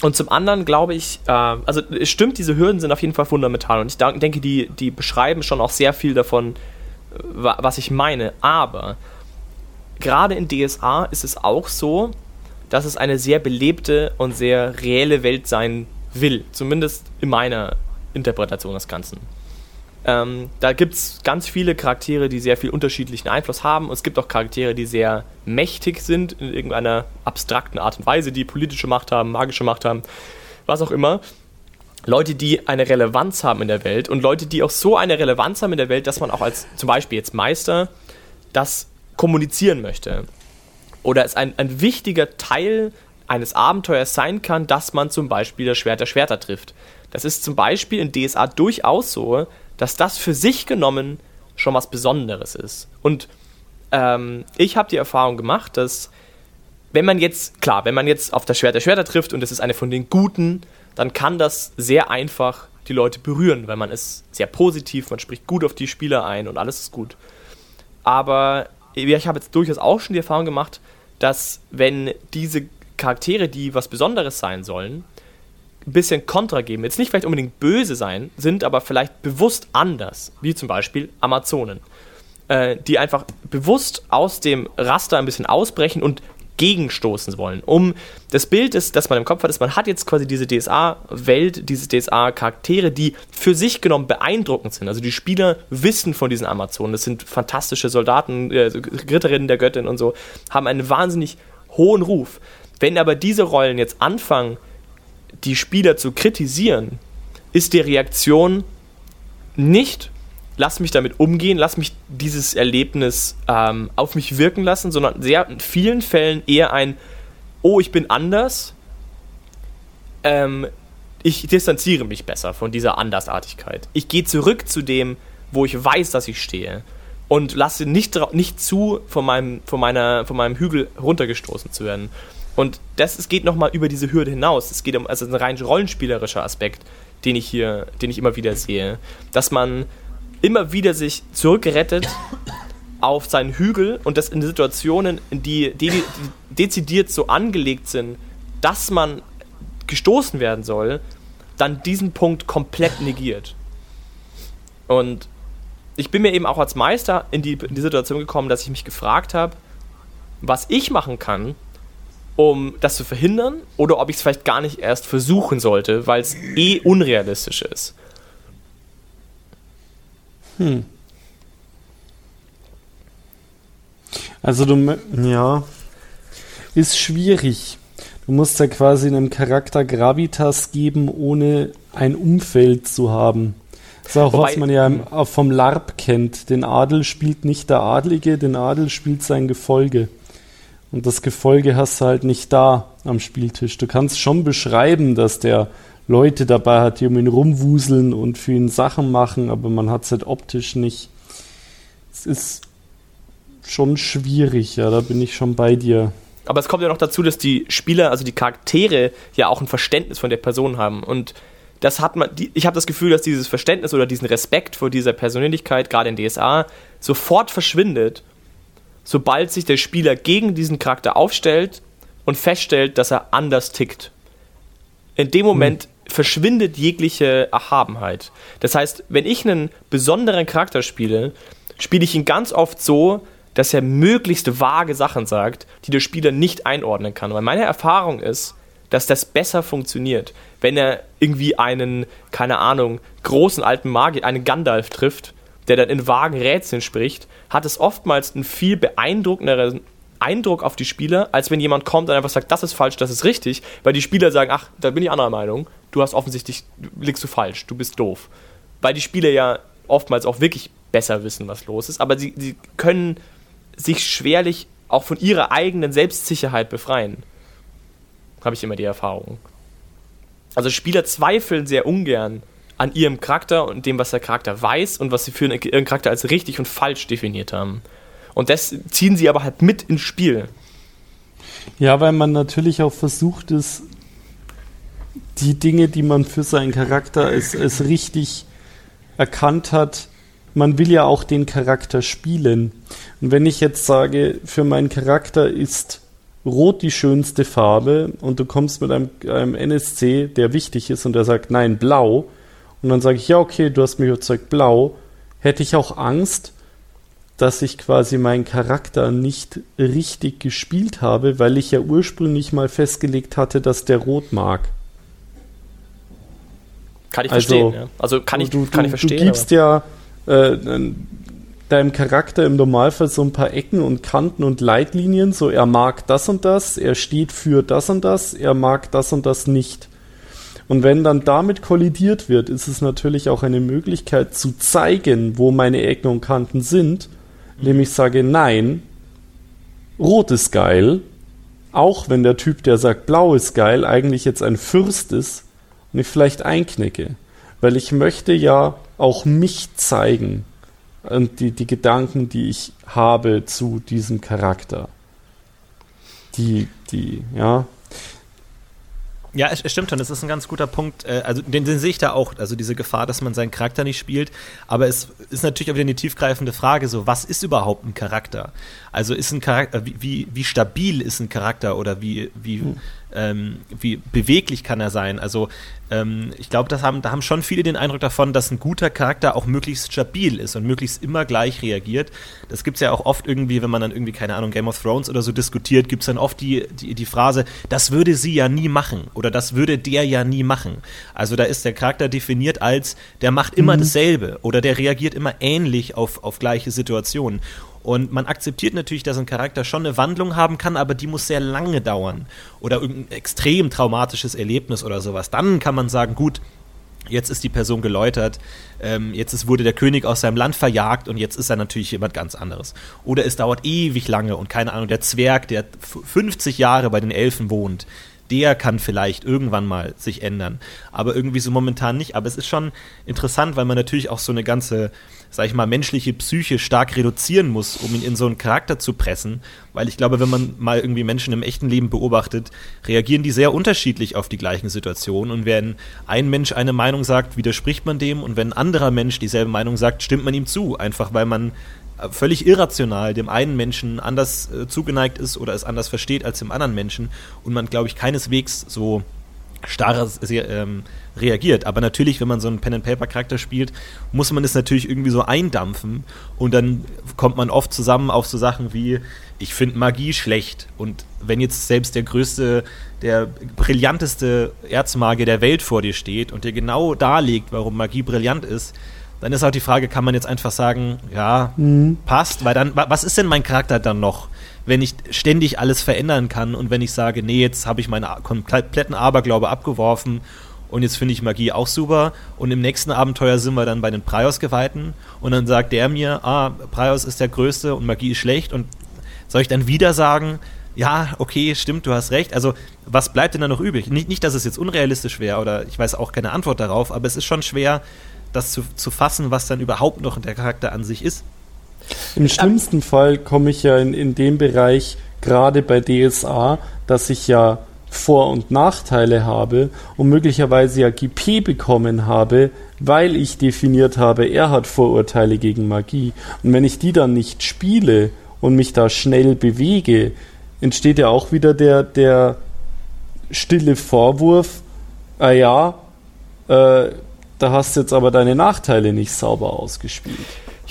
Und zum anderen glaube ich, äh, also es stimmt, diese Hürden sind auf jeden Fall fundamental. Und ich denke, die, die beschreiben schon auch sehr viel davon, äh, was ich meine. Aber gerade in DSA ist es auch so, dass es eine sehr belebte und sehr reelle Welt sein will. Zumindest in meiner Interpretation des Ganzen. Ähm, da gibt es ganz viele Charaktere, die sehr viel unterschiedlichen Einfluss haben. Und es gibt auch Charaktere, die sehr mächtig sind in irgendeiner abstrakten Art und Weise, die politische Macht haben, magische Macht haben, was auch immer. Leute, die eine Relevanz haben in der Welt und Leute, die auch so eine Relevanz haben in der Welt, dass man auch als zum Beispiel jetzt Meister das kommunizieren möchte. Oder es ein, ein wichtiger Teil eines Abenteuers sein kann, dass man zum Beispiel das Schwert der Schwerter trifft. Das ist zum Beispiel in DSA durchaus so, dass das für sich genommen schon was Besonderes ist. Und ähm, ich habe die Erfahrung gemacht, dass wenn man jetzt, klar, wenn man jetzt auf das Schwert der Schwerter trifft und es ist eine von den Guten, dann kann das sehr einfach die Leute berühren, weil man ist sehr positiv, man spricht gut auf die Spieler ein und alles ist gut. Aber ich habe jetzt durchaus auch schon die Erfahrung gemacht, dass wenn diese Charaktere, die was Besonderes sein sollen, ein bisschen Kontra geben, jetzt nicht vielleicht unbedingt böse sein, sind aber vielleicht bewusst anders, wie zum Beispiel Amazonen, äh, die einfach bewusst aus dem Raster ein bisschen ausbrechen und gegenstoßen wollen. Um das Bild ist, das man im Kopf hat, ist, man hat jetzt quasi diese DSA-Welt, diese DSA-Charaktere, die für sich genommen beeindruckend sind. Also die Spieler wissen von diesen Amazonen. Das sind fantastische Soldaten, äh, Ritterinnen der Göttin und so, haben einen wahnsinnig hohen Ruf. Wenn aber diese Rollen jetzt anfangen, die Spieler zu kritisieren, ist die Reaktion nicht, lass mich damit umgehen, lass mich dieses Erlebnis ähm, auf mich wirken lassen, sondern sehr in vielen Fällen eher ein, oh, ich bin anders. Ähm, ich distanziere mich besser von dieser Andersartigkeit. Ich gehe zurück zu dem, wo ich weiß, dass ich stehe. Und lasse nicht, nicht zu, von meinem, von, meiner, von meinem Hügel runtergestoßen zu werden. Und das es geht nochmal über diese Hürde hinaus. Es geht um also ein rein rollenspielerischer Aspekt, den ich hier, den ich immer wieder sehe. Dass man immer wieder sich zurückrettet auf seinen Hügel und das in Situationen, die, die, die dezidiert so angelegt sind, dass man gestoßen werden soll, dann diesen Punkt komplett negiert. Und ich bin mir eben auch als Meister in die, in die Situation gekommen, dass ich mich gefragt habe, was ich machen kann, um das zu verhindern oder ob ich es vielleicht gar nicht erst versuchen sollte, weil es eh unrealistisch ist. Hm. Also du, ja, ist schwierig. Du musst ja quasi einem Charakter Gravitas geben, ohne ein Umfeld zu haben. Das ist auch, Wobei, was man ja vom LARP kennt. Den Adel spielt nicht der Adlige, den Adel spielt sein Gefolge. Und das Gefolge hast du halt nicht da am Spieltisch. Du kannst schon beschreiben, dass der Leute dabei hat, die um ihn rumwuseln und für ihn Sachen machen, aber man hat es halt optisch nicht. Es ist schon schwierig, ja, da bin ich schon bei dir. Aber es kommt ja noch dazu, dass die Spieler, also die Charaktere, ja auch ein Verständnis von der Person haben. Und das hat man, die, ich habe das Gefühl, dass dieses Verständnis oder diesen Respekt vor dieser Persönlichkeit, gerade in DSA, sofort verschwindet sobald sich der Spieler gegen diesen Charakter aufstellt und feststellt, dass er anders tickt. In dem Moment hm. Verschwindet jegliche Erhabenheit. Das heißt, wenn ich einen besonderen Charakter spiele spiele ich ihn ganz oft so, dass er möglichst vage Sachen sagt, die der Spieler nicht einordnen kann. Weil meine Erfahrung ist, dass das besser funktioniert, wenn er irgendwie einen, keine Ahnung, großen alten Magier, einen Gandalf trifft, der dann in vagen Rätseln spricht, hat es oftmals einen viel beeindruckenderen Eindruck auf die Spieler, als wenn jemand kommt und einfach sagt, das ist falsch, das ist richtig, weil die Spieler sagen, ach, da bin ich anderer Meinung, du hast offensichtlich, liegst du falsch, du bist doof. Weil die Spieler ja oftmals auch wirklich besser wissen, was los ist, aber sie, sie können sich schwerlich auch von ihrer eigenen Selbstsicherheit befreien. Habe ich immer die Erfahrung. Also Spieler zweifeln sehr ungern an ihrem Charakter und dem, was der Charakter weiß und was sie für ihren Charakter als richtig und falsch definiert haben. Und das ziehen sie aber halt mit ins Spiel. Ja, weil man natürlich auch versucht ist, die Dinge, die man für seinen Charakter als, als richtig erkannt hat, man will ja auch den Charakter spielen. Und wenn ich jetzt sage, für meinen Charakter ist Rot die schönste Farbe und du kommst mit einem, einem NSC, der wichtig ist und der sagt, nein, blau, und dann sage ich, ja, okay, du hast mich überzeugt, blau, hätte ich auch Angst, dass ich quasi meinen Charakter nicht richtig gespielt habe, weil ich ja ursprünglich mal festgelegt hatte, dass der rot mag. Kann ich also, verstehen, ja. Also kann ich, du, kann ich verstehen. Du gibst ja äh, deinem Charakter im Normalfall so ein paar Ecken und Kanten und Leitlinien, so er mag das und das, er steht für das und das, er mag das und das nicht. Und wenn dann damit kollidiert wird, ist es natürlich auch eine Möglichkeit zu zeigen, wo meine Ecken und Kanten sind, indem ich sage, nein, rot ist geil, auch wenn der Typ, der sagt, blau ist geil, eigentlich jetzt ein Fürst ist und ich vielleicht einknicke. Weil ich möchte ja auch mich zeigen und die, die Gedanken, die ich habe zu diesem Charakter. Die, die, ja, ja, es, stimmt schon, das ist ein ganz guter Punkt. Äh, also den, den, sehe ich da auch, also diese Gefahr, dass man seinen Charakter nicht spielt. Aber es ist natürlich auch wieder eine tiefgreifende Frage, so was ist überhaupt ein Charakter? Also ist ein Charakter, wie, wie, wie stabil ist ein Charakter oder wie, wie, hm ähm, wie beweglich kann er sein. Also ähm, ich glaube, da haben, da haben schon viele den Eindruck davon, dass ein guter Charakter auch möglichst stabil ist und möglichst immer gleich reagiert. Das gibt es ja auch oft irgendwie, wenn man dann irgendwie, keine Ahnung, Game of Thrones oder so diskutiert, gibt es dann oft die, die, die Phrase, das würde sie ja nie machen oder das würde der ja nie machen. Also da ist der Charakter definiert als, der macht immer mhm. dasselbe oder der reagiert immer ähnlich auf, auf gleiche Situationen. Und man akzeptiert natürlich, dass ein Charakter schon eine Wandlung haben kann, aber die muss sehr lange dauern. Oder irgendein extrem traumatisches Erlebnis oder sowas. Dann kann man sagen, gut, jetzt ist die Person geläutert, ähm, jetzt ist, wurde der König aus seinem Land verjagt und jetzt ist er natürlich jemand ganz anderes. Oder es dauert ewig lange und keine Ahnung, der Zwerg, der 50 Jahre bei den Elfen wohnt, der kann vielleicht irgendwann mal sich ändern. Aber irgendwie so momentan nicht. Aber es ist schon interessant, weil man natürlich auch so eine ganze sag ich mal, menschliche Psyche stark reduzieren muss, um ihn in so einen Charakter zu pressen. Weil ich glaube, wenn man mal irgendwie Menschen im echten Leben beobachtet, reagieren die sehr unterschiedlich auf die gleichen Situationen. Und wenn ein Mensch eine Meinung sagt, widerspricht man dem. Und wenn ein anderer Mensch dieselbe Meinung sagt, stimmt man ihm zu. Einfach weil man äh, völlig irrational dem einen Menschen anders äh, zugeneigt ist oder es anders versteht als dem anderen Menschen. Und man, glaube ich, keineswegs so starr ähm, reagiert. Aber natürlich, wenn man so einen Pen-and-Paper-Charakter spielt, muss man es natürlich irgendwie so eindampfen und dann kommt man oft zusammen auf so Sachen wie, ich finde Magie schlecht und wenn jetzt selbst der größte, der brillanteste Erzmagier der Welt vor dir steht und dir genau darlegt, warum Magie brillant ist, dann ist auch die Frage, kann man jetzt einfach sagen, ja, mhm. passt, weil dann, was ist denn mein Charakter dann noch? Wenn ich ständig alles verändern kann und wenn ich sage, nee, jetzt habe ich meinen kompletten Aberglaube abgeworfen und jetzt finde ich Magie auch super und im nächsten Abenteuer sind wir dann bei den Prios-Geweihten und dann sagt der mir, ah, Prios ist der Größte und Magie ist schlecht und soll ich dann wieder sagen, ja, okay, stimmt, du hast recht. Also, was bleibt denn da noch übrig? Nicht, nicht dass es jetzt unrealistisch wäre oder ich weiß auch keine Antwort darauf, aber es ist schon schwer, das zu, zu fassen, was dann überhaupt noch der Charakter an sich ist. Im schlimmsten Fall komme ich ja in, in dem Bereich, gerade bei DSA, dass ich ja Vor- und Nachteile habe und möglicherweise ja GP bekommen habe, weil ich definiert habe, er hat Vorurteile gegen Magie. Und wenn ich die dann nicht spiele und mich da schnell bewege, entsteht ja auch wieder der, der stille Vorwurf, ah ja, äh, da hast du jetzt aber deine Nachteile nicht sauber ausgespielt.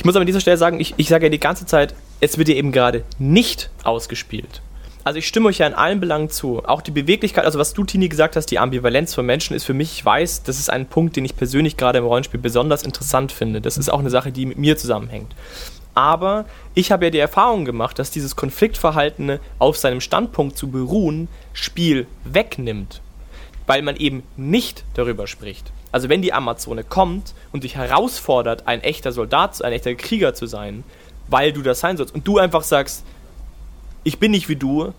Ich muss aber an dieser Stelle sagen, ich, ich sage ja die ganze Zeit, es wird ja eben gerade nicht ausgespielt. Also ich stimme euch ja in allen Belangen zu. Auch die Beweglichkeit, also was du, Tini, gesagt hast, die Ambivalenz von Menschen ist für mich, ich weiß, das ist ein Punkt, den ich persönlich gerade im Rollenspiel besonders interessant finde. Das ist auch eine Sache, die mit mir zusammenhängt. Aber ich habe ja die Erfahrung gemacht, dass dieses Konfliktverhalten auf seinem Standpunkt zu beruhen Spiel wegnimmt, weil man eben nicht darüber spricht. Also wenn die Amazone kommt und dich herausfordert, ein echter Soldat, ein echter Krieger zu sein, weil du das sein sollst und du einfach sagst, ich bin nicht wie du,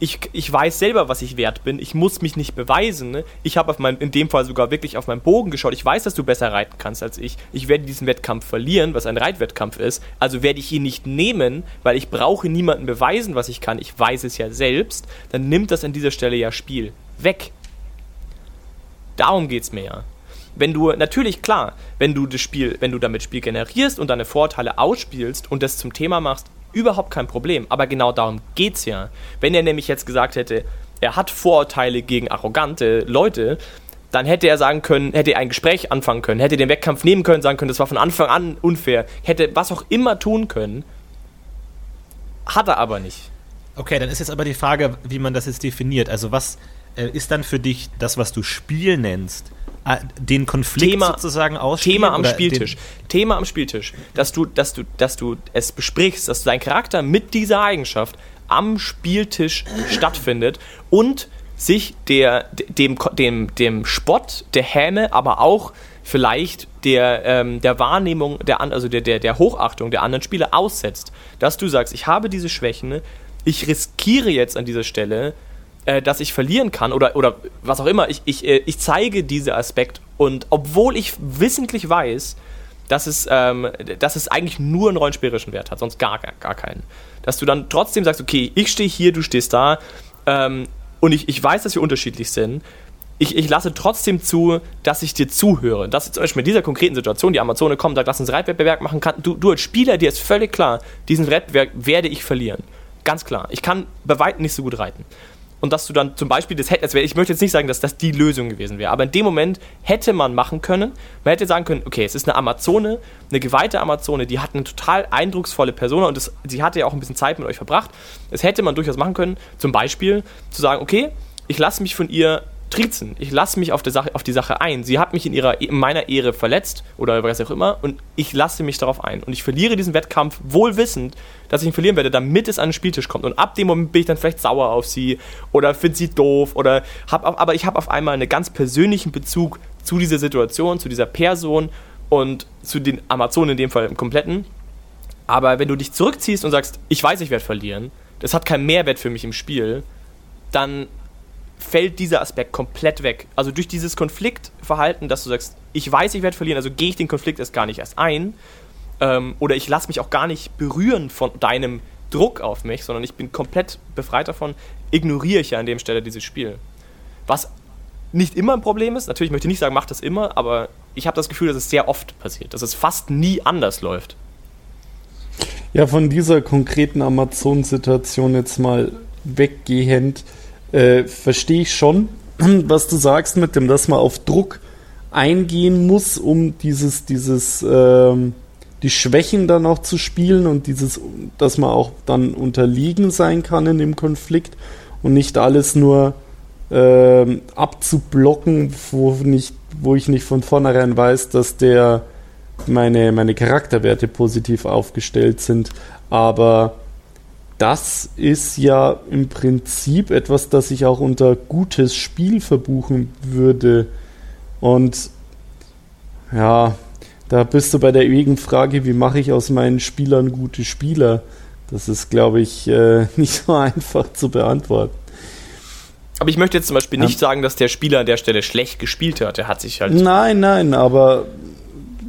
ich, ich weiß selber, was ich wert bin, ich muss mich nicht beweisen. Ne? Ich habe in dem Fall sogar wirklich auf meinen Bogen geschaut. Ich weiß, dass du besser reiten kannst als ich. Ich werde diesen Wettkampf verlieren, was ein Reitwettkampf ist. Also werde ich ihn nicht nehmen, weil ich brauche niemanden beweisen, was ich kann. Ich weiß es ja selbst. Dann nimmt das an dieser Stelle ja Spiel weg. Darum geht es mir ja wenn du, natürlich klar, wenn du das Spiel, wenn du damit Spiel generierst und deine Vorteile ausspielst und das zum Thema machst, Überhaupt kein Problem. Aber genau darum geht's ja. Wenn er nämlich jetzt gesagt hätte, er hat Vorurteile gegen arrogante Leute, dann hätte er sagen können, hätte er ein Gespräch anfangen können, hätte den Wettkampf nehmen können, sagen können, das war von Anfang an unfair, hätte was auch immer tun können. Hat er aber nicht. Okay, dann ist jetzt aber die Frage, wie man das jetzt definiert. Also was äh, ist dann für dich das, was du Spiel nennst? Äh, den Konflikt Thema, sozusagen ausspielen? Thema am Spieltisch. Thema am Spieltisch. Dass du, dass, du, dass du es besprichst, dass dein Charakter mit dieser Eigenschaft am Spieltisch stattfindet und sich der, dem, dem, dem Spott, der Häme, aber auch vielleicht der, ähm, der Wahrnehmung, der, also der, der, der Hochachtung der anderen Spieler aussetzt. Dass du sagst, ich habe diese Schwächen, ich riskiere jetzt an dieser Stelle äh, dass ich verlieren kann oder, oder was auch immer. Ich, ich, äh, ich zeige diesen Aspekt und obwohl ich wissentlich weiß, dass es, ähm, dass es eigentlich nur einen rollenspielerischen Wert hat, sonst gar, gar keinen. Dass du dann trotzdem sagst, okay, ich stehe hier, du stehst da ähm, und ich, ich weiß, dass wir unterschiedlich sind. Ich, ich lasse trotzdem zu, dass ich dir zuhöre. Dass zum Beispiel in dieser konkreten Situation die Amazone kommt sagt, lass uns Reitwettbewerb machen kann. Du, du als Spieler, dir ist völlig klar, diesen Wettbewerb werde ich verlieren. Ganz klar. Ich kann bei weitem nicht so gut reiten und dass du dann zum Beispiel das hättest, ich möchte jetzt nicht sagen, dass das die Lösung gewesen wäre, aber in dem Moment hätte man machen können, man hätte sagen können, okay, es ist eine Amazone, eine geweihte Amazone, die hat eine total eindrucksvolle Person und das, sie hatte ja auch ein bisschen Zeit mit euch verbracht. Das hätte man durchaus machen können, zum Beispiel zu sagen, okay, ich lasse mich von ihr trizen. Ich lasse mich auf die, Sache, auf die Sache ein. Sie hat mich in, ihrer, in meiner Ehre verletzt oder was auch immer und ich lasse mich darauf ein. Und ich verliere diesen Wettkampf wohl wissend, dass ich ihn verlieren werde, damit es an den Spieltisch kommt. Und ab dem Moment bin ich dann vielleicht sauer auf sie oder finde sie doof oder hab, aber ich habe auf einmal einen ganz persönlichen Bezug zu dieser Situation, zu dieser Person und zu den Amazonen in dem Fall im kompletten. Aber wenn du dich zurückziehst und sagst, ich weiß, ich werde verlieren, das hat keinen Mehrwert für mich im Spiel, dann fällt dieser Aspekt komplett weg. Also durch dieses Konfliktverhalten, dass du sagst, ich weiß, ich werde verlieren, also gehe ich den Konflikt erst gar nicht erst ein. Ähm, oder ich lasse mich auch gar nicht berühren von deinem Druck auf mich, sondern ich bin komplett befreit davon, ignoriere ich ja an dem Stelle dieses Spiel. Was nicht immer ein Problem ist, natürlich möchte ich nicht sagen, mach das immer, aber ich habe das Gefühl, dass es sehr oft passiert, dass es fast nie anders läuft. Ja, von dieser konkreten Amazon-Situation jetzt mal weggehend, äh, verstehe ich schon, <clears throat> was du sagst mit dem, dass man auf Druck eingehen muss, um dieses, dieses, ähm, die Schwächen dann auch zu spielen und dieses, dass man auch dann unterliegen sein kann in dem Konflikt und nicht alles nur ähm, abzublocken, wo, nicht, wo ich nicht von vornherein weiß, dass der meine, meine Charakterwerte positiv aufgestellt sind. Aber das ist ja im Prinzip etwas, das ich auch unter gutes Spiel verbuchen würde. Und ja, da bist du bei der ewigen Frage, wie mache ich aus meinen Spielern gute Spieler? Das ist, glaube ich, äh, <laughs> nicht so einfach zu beantworten. Aber ich möchte jetzt zum Beispiel nicht sagen, dass der Spieler an der Stelle schlecht gespielt hat. Er hat sich halt. Nein, nein, aber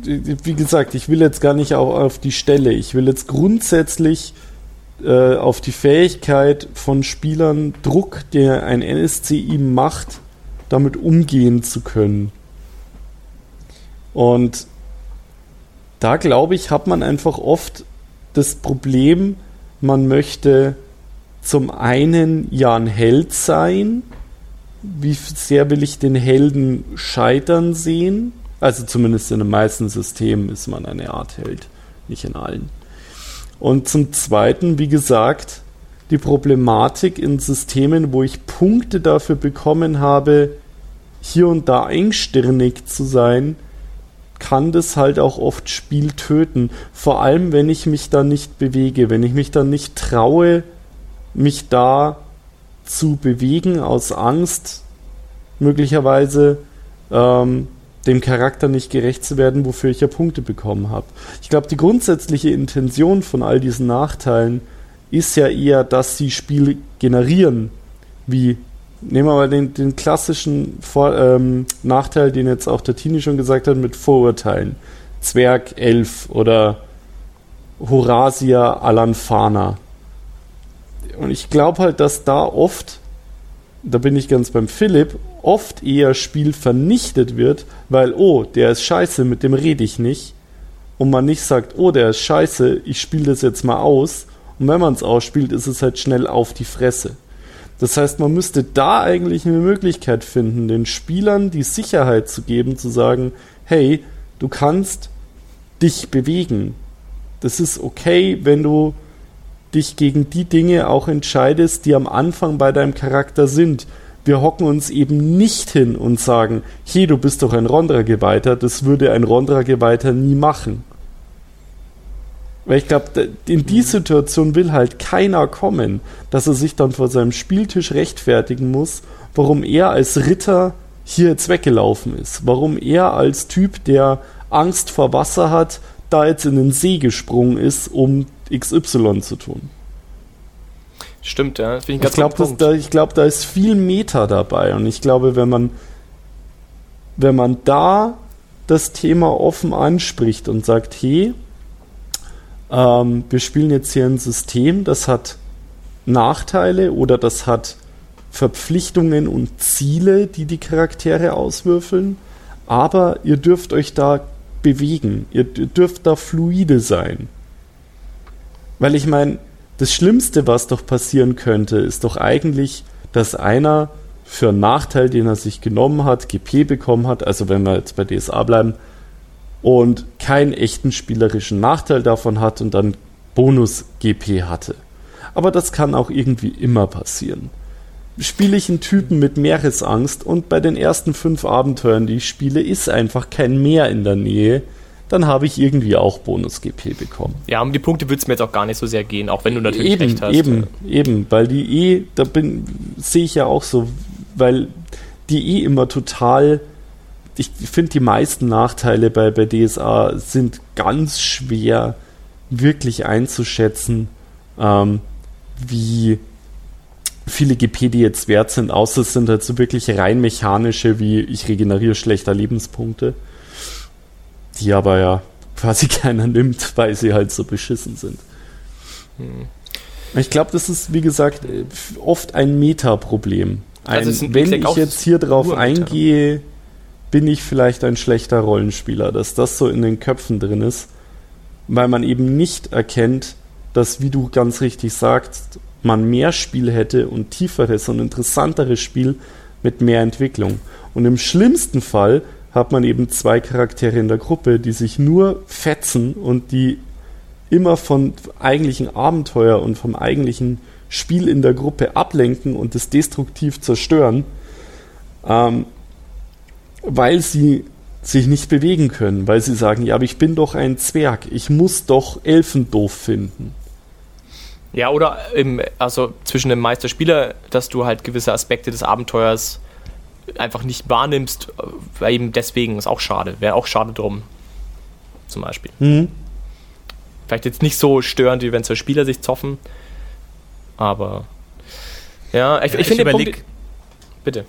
wie gesagt, ich will jetzt gar nicht auf die Stelle. Ich will jetzt grundsätzlich äh, auf die Fähigkeit von Spielern Druck, der ein NSCI macht, damit umgehen zu können. Und da glaube ich, hat man einfach oft das Problem, man möchte zum einen ja ein Held sein. Wie sehr will ich den Helden scheitern sehen? Also zumindest in den meisten Systemen ist man eine Art Held. nicht in allen. Und zum Zweiten, wie gesagt, die Problematik in Systemen, wo ich Punkte dafür bekommen habe, hier und da engstirnig zu sein, kann das halt auch oft Spiel töten. Vor allem, wenn ich mich da nicht bewege, wenn ich mich da nicht traue, mich da zu bewegen aus Angst, möglicherweise ähm, dem Charakter nicht gerecht zu werden, wofür ich ja Punkte bekommen habe. Ich glaube, die grundsätzliche Intention von all diesen Nachteilen ist ja eher, dass sie Spiele generieren, wie nehmen wir mal den, den klassischen Vor ähm, Nachteil, den jetzt auch der Tini schon gesagt hat, mit Vorurteilen. Zwerg, Elf oder Horasia Alanfana. Und ich glaube halt, dass da oft, da bin ich ganz beim Philipp, oft eher Spiel vernichtet wird, weil, oh, der ist scheiße, mit dem rede ich nicht. Und man nicht sagt, oh, der ist scheiße, ich spiele das jetzt mal aus. Und wenn man es ausspielt, ist es halt schnell auf die Fresse. Das heißt, man müsste da eigentlich eine Möglichkeit finden, den Spielern die Sicherheit zu geben, zu sagen, hey, du kannst dich bewegen. Das ist okay, wenn du dich gegen die Dinge auch entscheidest, die am Anfang bei deinem Charakter sind. Wir hocken uns eben nicht hin und sagen, hey, du bist doch ein Rondra-Geweihter, das würde ein Rondra-Geweihter nie machen. Weil ich glaube, in die Situation will halt keiner kommen, dass er sich dann vor seinem Spieltisch rechtfertigen muss, warum er als Ritter hier jetzt weggelaufen ist. Warum er als Typ, der Angst vor Wasser hat, da jetzt in den See gesprungen ist, um XY zu tun. Stimmt, ja. ich ich glaube, da, glaub, da ist viel Meta dabei. Und ich glaube, wenn man, wenn man da das Thema offen anspricht und sagt, hey, ähm, wir spielen jetzt hier ein System, das hat Nachteile oder das hat Verpflichtungen und Ziele, die die Charaktere auswürfeln, aber ihr dürft euch da bewegen, ihr dürft da fluide sein. Weil ich meine, das Schlimmste, was doch passieren könnte, ist doch eigentlich, dass einer für einen Nachteil, den er sich genommen hat, GP bekommen hat, also wenn wir jetzt bei DSA bleiben, und keinen echten spielerischen Nachteil davon hat und dann Bonus-GP hatte. Aber das kann auch irgendwie immer passieren. Spiele ich einen Typen mit Meeresangst und bei den ersten fünf Abenteuern, die ich spiele, ist einfach kein Meer in der Nähe, dann habe ich irgendwie auch Bonus-GP bekommen. Ja, um die Punkte würde es mir jetzt auch gar nicht so sehr gehen, auch wenn du natürlich eben, recht hast. Eben, eben, weil die eh, da bin, sehe ich ja auch so, weil die eh immer total ich finde, die meisten Nachteile bei, bei DSA sind ganz schwer wirklich einzuschätzen, ähm, wie viele GP die jetzt wert sind, außer es sind halt so wirklich rein mechanische, wie ich regeneriere schlechter Lebenspunkte, die aber ja quasi <laughs> keiner nimmt, weil sie halt so beschissen sind. Hm. Ich glaube, das ist, wie gesagt, oft ein Meta-Problem. Also wenn ich jetzt hier drauf eingehe, bin ich vielleicht ein schlechter Rollenspieler, dass das so in den Köpfen drin ist, weil man eben nicht erkennt, dass, wie du ganz richtig sagst, man mehr Spiel hätte und tieferes und interessanteres Spiel mit mehr Entwicklung. Und im schlimmsten Fall hat man eben zwei Charaktere in der Gruppe, die sich nur fetzen und die immer von eigentlichen Abenteuer und vom eigentlichen Spiel in der Gruppe ablenken und es destruktiv zerstören. Ähm, weil sie sich nicht bewegen können, weil sie sagen, ja, aber ich bin doch ein Zwerg, ich muss doch Elfen doof finden. Ja, oder im, also zwischen dem Meisterspieler, dass du halt gewisse Aspekte des Abenteuers einfach nicht wahrnimmst, weil eben deswegen ist auch schade, wäre auch schade drum. Zum Beispiel. Mhm. Vielleicht jetzt nicht so störend, wie wenn zwei Spieler sich zoffen, aber ja, ich, ja, ich, ich finde. Bitte.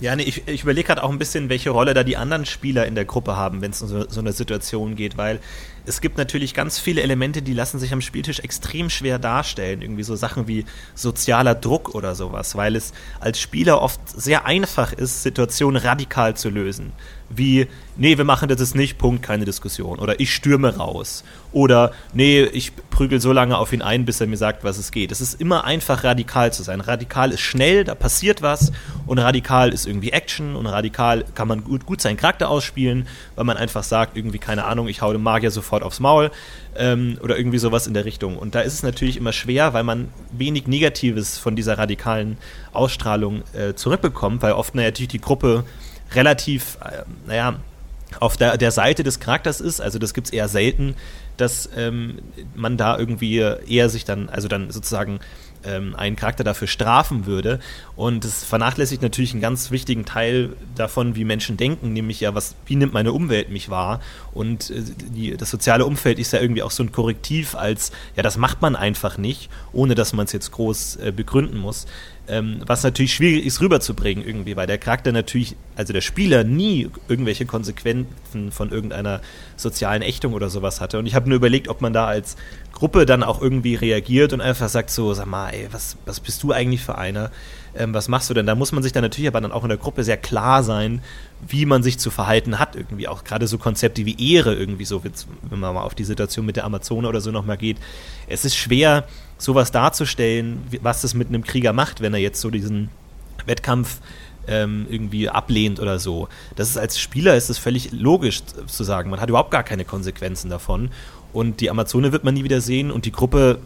Ja, nee, ich, ich überlege gerade auch ein bisschen, welche Rolle da die anderen Spieler in der Gruppe haben, wenn es um so, so, eine Situation geht, weil es gibt natürlich ganz viele Elemente, die lassen sich am Spieltisch extrem schwer darstellen. Irgendwie so Sachen wie sozialer Druck oder sowas, weil es als Spieler oft sehr einfach ist, Situationen radikal zu lösen. Wie, nee, wir machen das jetzt nicht, Punkt, keine Diskussion. Oder ich stürme raus. Oder, nee, ich prügel so lange auf ihn ein, bis er mir sagt, was es geht. Es ist immer einfach, radikal zu sein. Radikal ist schnell, da passiert was. Und radikal ist irgendwie Action. Und radikal kann man gut, gut seinen Charakter ausspielen, weil man einfach sagt, irgendwie, keine Ahnung, ich hau dem Magier sofort aufs Maul. Ähm, oder irgendwie sowas in der Richtung. Und da ist es natürlich immer schwer, weil man wenig Negatives von dieser radikalen Ausstrahlung äh, zurückbekommt, weil oft natürlich die Gruppe relativ, äh, naja, auf der, der Seite des Charakters ist. Also das gibt es eher selten, dass ähm, man da irgendwie eher sich dann, also dann sozusagen ähm, einen Charakter dafür strafen würde. Und es vernachlässigt natürlich einen ganz wichtigen Teil davon, wie Menschen denken, nämlich ja, was, wie nimmt meine Umwelt mich wahr? Und äh, die, das soziale Umfeld ist ja irgendwie auch so ein Korrektiv als, ja, das macht man einfach nicht, ohne dass man es jetzt groß äh, begründen muss. Ähm, was natürlich schwierig ist rüberzubringen irgendwie, weil der Charakter natürlich, also der Spieler nie irgendwelche Konsequenzen von irgendeiner sozialen Ächtung oder sowas hatte. Und ich habe nur überlegt, ob man da als Gruppe dann auch irgendwie reagiert und einfach sagt so, sag mal, ey, was, was bist du eigentlich für einer? Ähm, was machst du denn? Da muss man sich dann natürlich aber dann auch in der Gruppe sehr klar sein, wie man sich zu verhalten hat irgendwie. Auch gerade so Konzepte wie Ehre irgendwie so, wenn man mal auf die Situation mit der Amazone oder so nochmal geht. Es ist schwer, sowas darzustellen, was das mit einem Krieger macht, wenn er jetzt so diesen Wettkampf ähm, irgendwie ablehnt oder so. Das ist als Spieler ist es völlig logisch zu sagen. Man hat überhaupt gar keine Konsequenzen davon. Und die Amazone wird man nie wieder sehen und die Gruppe,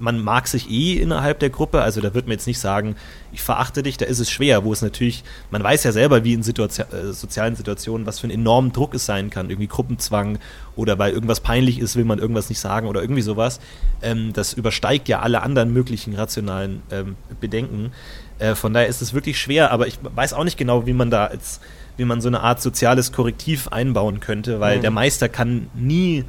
man mag sich eh innerhalb der Gruppe, also da wird man jetzt nicht sagen, ich verachte dich, da ist es schwer, wo es natürlich, man weiß ja selber, wie in Situation, äh, sozialen Situationen, was für einen enormen Druck es sein kann, irgendwie Gruppenzwang oder weil irgendwas peinlich ist, will man irgendwas nicht sagen oder irgendwie sowas. Ähm, das übersteigt ja alle anderen möglichen rationalen ähm, Bedenken. Äh, von daher ist es wirklich schwer, aber ich weiß auch nicht genau, wie man da als, wie man so eine Art soziales Korrektiv einbauen könnte, weil mhm. der Meister kann nie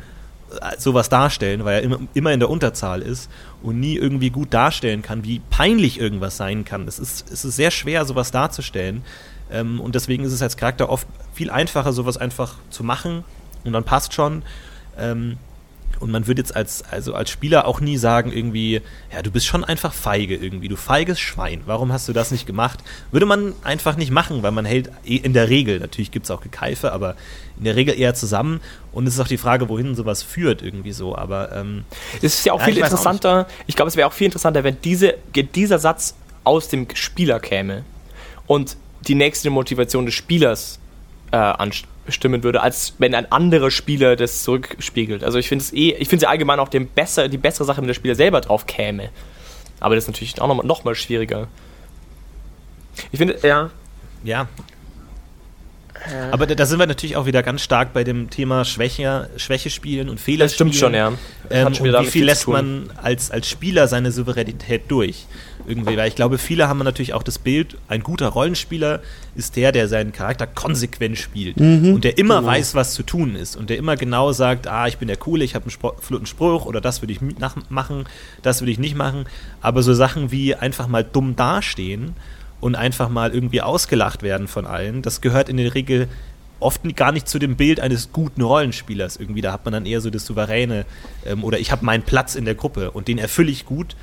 sowas darstellen, weil er immer, in der Unterzahl ist und nie irgendwie gut darstellen kann, wie peinlich irgendwas sein kann. Es ist, es ist sehr schwer, sowas darzustellen. Ähm, und deswegen ist es als Charakter oft viel einfacher, sowas einfach zu machen und dann passt schon. Und man würde jetzt als, also als Spieler auch nie sagen, irgendwie, ja, du bist schon einfach feige irgendwie, du feiges Schwein. Warum hast du das nicht gemacht? Würde man einfach nicht machen, weil man hält eh in der Regel, natürlich gibt es auch Gekeife, aber in der Regel eher zusammen. Und es ist auch die Frage, wohin sowas führt, irgendwie so. Aber ähm, es ist ja auch ja, viel ich interessanter. Auch ich glaube, es wäre auch viel interessanter, wenn diese, dieser Satz aus dem Spieler käme und die nächste Motivation des Spielers äh, bestimmen würde, als wenn ein anderer Spieler das zurückspiegelt. Also ich finde es eh, ich finde es allgemein auch den besser, die bessere Sache, wenn der Spieler selber drauf käme. Aber das ist natürlich auch nochmal noch mal schwieriger. Ich finde, ja. Ja, aber da, da, sind wir natürlich auch wieder ganz stark bei dem Thema Schwäche, Schwäche spielen und Fehler Das stimmt schon, ja. Ähm, und wie viel lässt man als, als Spieler seine Souveränität durch? Irgendwie, weil ich glaube, viele haben natürlich auch das Bild, ein guter Rollenspieler ist der, der seinen Charakter konsequent spielt mhm, und der immer genau. weiß, was zu tun ist und der immer genau sagt, ah, ich bin der Coole, ich habe einen Spr flotten Spruch oder das würde ich machen, das würde ich nicht machen. Aber so Sachen wie einfach mal dumm dastehen und einfach mal irgendwie ausgelacht werden von allen. Das gehört in der Regel oft gar nicht zu dem Bild eines guten Rollenspielers irgendwie. Da hat man dann eher so das Souveräne ähm, oder ich habe meinen Platz in der Gruppe und den erfülle ich gut.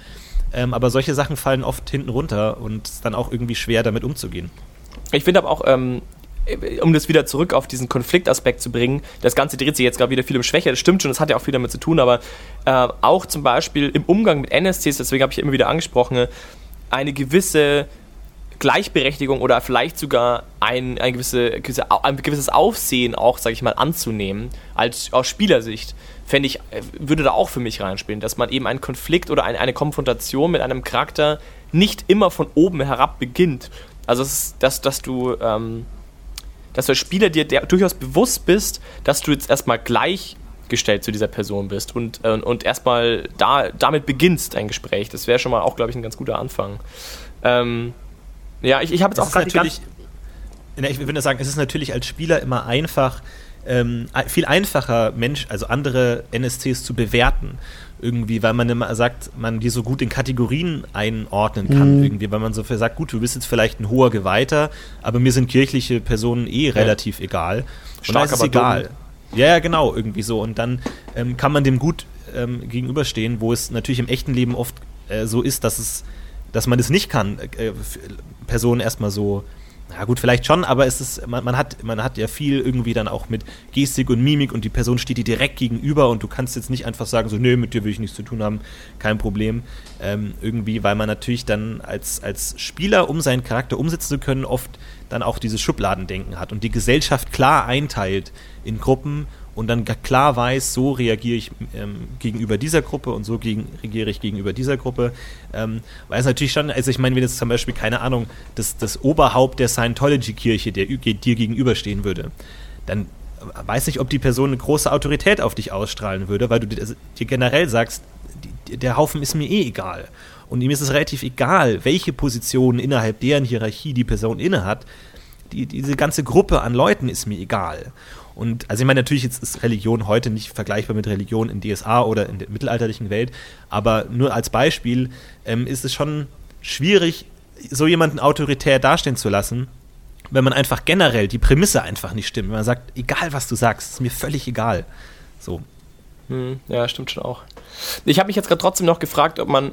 Ähm, aber solche Sachen fallen oft hinten runter und es ist dann auch irgendwie schwer, damit umzugehen. Ich finde aber auch, ähm, um das wieder zurück auf diesen Konfliktaspekt zu bringen, das Ganze dreht sich jetzt gerade wieder viel um Schwäche, das stimmt schon, das hat ja auch viel damit zu tun, aber äh, auch zum Beispiel im Umgang mit NSCs, deswegen habe ich immer wieder angesprochen, eine gewisse Gleichberechtigung oder vielleicht sogar ein, ein, gewisse, ein gewisses Aufsehen auch, sage ich mal, anzunehmen, als aus Spielersicht, fände ich, äh, würde da auch für mich reinspielen, dass man eben einen Konflikt oder eine, eine Konfrontation mit einem Charakter nicht immer von oben herab beginnt. Also, dass, dass du, ähm, dass du als Spieler dir durchaus bewusst bist, dass du jetzt erstmal gleichgestellt zu dieser Person bist und, äh, und erstmal da, damit beginnst ein Gespräch. Das wäre schon mal auch, glaube ich, ein ganz guter Anfang. Ähm, ja, ich, ich habe jetzt auch gerade natürlich. Ich würde sagen, es ist natürlich als Spieler immer einfach, ähm, viel einfacher Mensch, also andere NSCs zu bewerten. Irgendwie, weil man immer sagt, man die so gut in Kategorien einordnen kann. Mhm. Irgendwie, weil man so sagt, gut, du bist jetzt vielleicht ein hoher Geweihter, aber mir sind kirchliche Personen eh relativ ja. egal. Und Stark, es egal. Dumm. Ja, genau, irgendwie so. Und dann ähm, kann man dem gut ähm, gegenüberstehen, wo es natürlich im echten Leben oft äh, so ist, dass es dass man es nicht kann, äh, Personen erstmal so, ja gut, vielleicht schon, aber es ist, man, man, hat, man hat ja viel irgendwie dann auch mit Gestik und Mimik und die Person steht dir direkt gegenüber und du kannst jetzt nicht einfach sagen, so, nö, mit dir will ich nichts zu tun haben, kein Problem. Ähm, irgendwie, weil man natürlich dann als, als Spieler, um seinen Charakter umsetzen zu können, oft dann auch dieses Schubladendenken hat und die Gesellschaft klar einteilt in Gruppen und dann klar weiß, so reagiere ich ähm, gegenüber dieser Gruppe und so gegen, reagiere ich gegenüber dieser Gruppe. Ähm, weil es natürlich schon, also ich meine, wenn jetzt zum Beispiel, keine Ahnung, das, das Oberhaupt der Scientology-Kirche dir, dir gegenüberstehen würde, dann weiß nicht, ob die Person eine große Autorität auf dich ausstrahlen würde, weil du dir, also, dir generell sagst, die, der Haufen ist mir eh egal. Und ihm ist es relativ egal, welche Position innerhalb deren Hierarchie die Person innehat. Die, diese ganze Gruppe an Leuten ist mir egal. Und also ich meine, natürlich jetzt ist Religion heute nicht vergleichbar mit Religion in DSA oder in der mittelalterlichen Welt, aber nur als Beispiel ähm, ist es schon schwierig, so jemanden autoritär dastehen zu lassen, wenn man einfach generell die Prämisse einfach nicht stimmt. Wenn man sagt, egal was du sagst, ist mir völlig egal. So. Hm, ja, stimmt schon auch. Ich habe mich jetzt gerade trotzdem noch gefragt, ob man.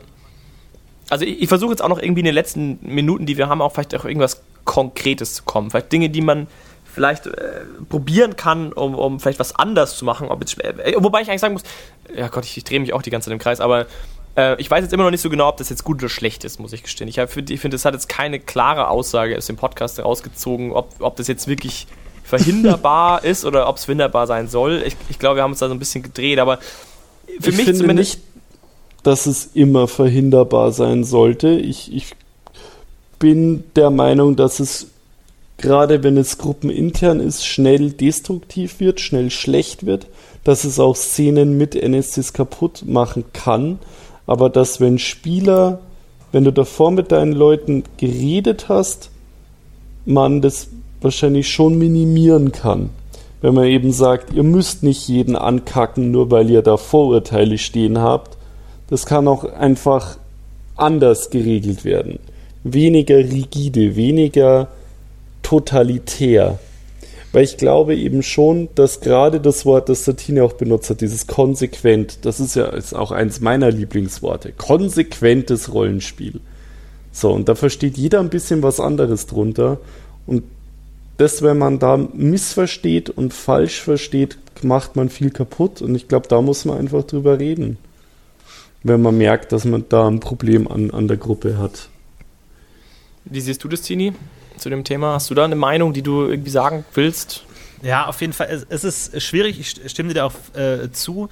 Also ich, ich versuche jetzt auch noch irgendwie in den letzten Minuten, die wir haben, auch vielleicht auch irgendwas Konkretes zu kommen. Vielleicht Dinge, die man vielleicht äh, probieren kann, um, um vielleicht was anders zu machen. Ob jetzt, äh, wobei ich eigentlich sagen muss, ja Gott, ich, ich drehe mich auch die ganze Zeit im Kreis, aber äh, ich weiß jetzt immer noch nicht so genau, ob das jetzt gut oder schlecht ist, muss ich gestehen. Ich, ich finde, es hat jetzt keine klare Aussage aus dem Podcast herausgezogen, ob, ob das jetzt wirklich verhinderbar <laughs> ist oder ob es verhinderbar sein soll. Ich, ich glaube, wir haben uns da so ein bisschen gedreht, aber für ich mich finde zumindest. Nicht, dass es immer verhinderbar sein sollte. Ich, ich bin der Meinung, dass es gerade wenn es gruppenintern ist, schnell destruktiv wird, schnell schlecht wird, dass es auch Szenen mit NSCs kaputt machen kann, aber dass wenn Spieler, wenn du davor mit deinen Leuten geredet hast, man das wahrscheinlich schon minimieren kann. Wenn man eben sagt, ihr müsst nicht jeden ankacken, nur weil ihr da Vorurteile stehen habt. Das kann auch einfach anders geregelt werden. Weniger rigide, weniger totalitär. Weil ich glaube eben schon, dass gerade das Wort, das Satine auch benutzt hat, dieses konsequent, das ist ja ist auch eins meiner Lieblingsworte. Konsequentes Rollenspiel. So, und da versteht jeder ein bisschen was anderes drunter. Und das, wenn man da missversteht und falsch versteht, macht man viel kaputt. Und ich glaube, da muss man einfach drüber reden. Wenn man merkt, dass man da ein Problem an, an der Gruppe hat. Wie siehst du das, Tini? Zu dem Thema? Hast du da eine Meinung, die du irgendwie sagen willst? Ja, auf jeden Fall. Es ist schwierig, ich stimme dir da auch äh, zu.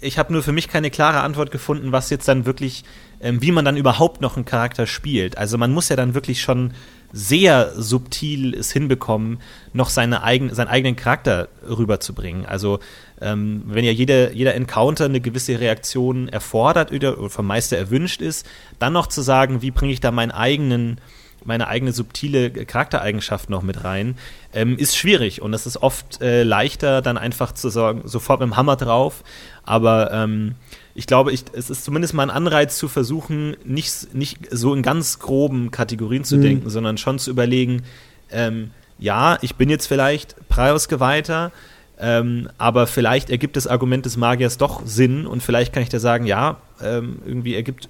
Ich habe nur für mich keine klare Antwort gefunden, was jetzt dann wirklich, ähm, wie man dann überhaupt noch einen Charakter spielt. Also man muss ja dann wirklich schon sehr subtil es hinbekommen, noch seine eigen, seinen eigenen Charakter rüberzubringen. Also ähm, wenn ja jeder, jeder Encounter eine gewisse Reaktion erfordert oder vom Meister erwünscht ist, dann noch zu sagen, wie bringe ich da meinen eigenen meine eigene subtile Charaktereigenschaft noch mit rein, ähm, ist schwierig und es ist oft äh, leichter, dann einfach zu sagen, sofort mit dem Hammer drauf. Aber ähm, ich glaube, ich, es ist zumindest mal ein Anreiz zu versuchen, nicht, nicht so in ganz groben Kategorien zu mhm. denken, sondern schon zu überlegen, ähm, ja, ich bin jetzt vielleicht Preisgeweihter, ähm, aber vielleicht ergibt das Argument des Magiers doch Sinn und vielleicht kann ich da sagen, ja, ähm, irgendwie ergibt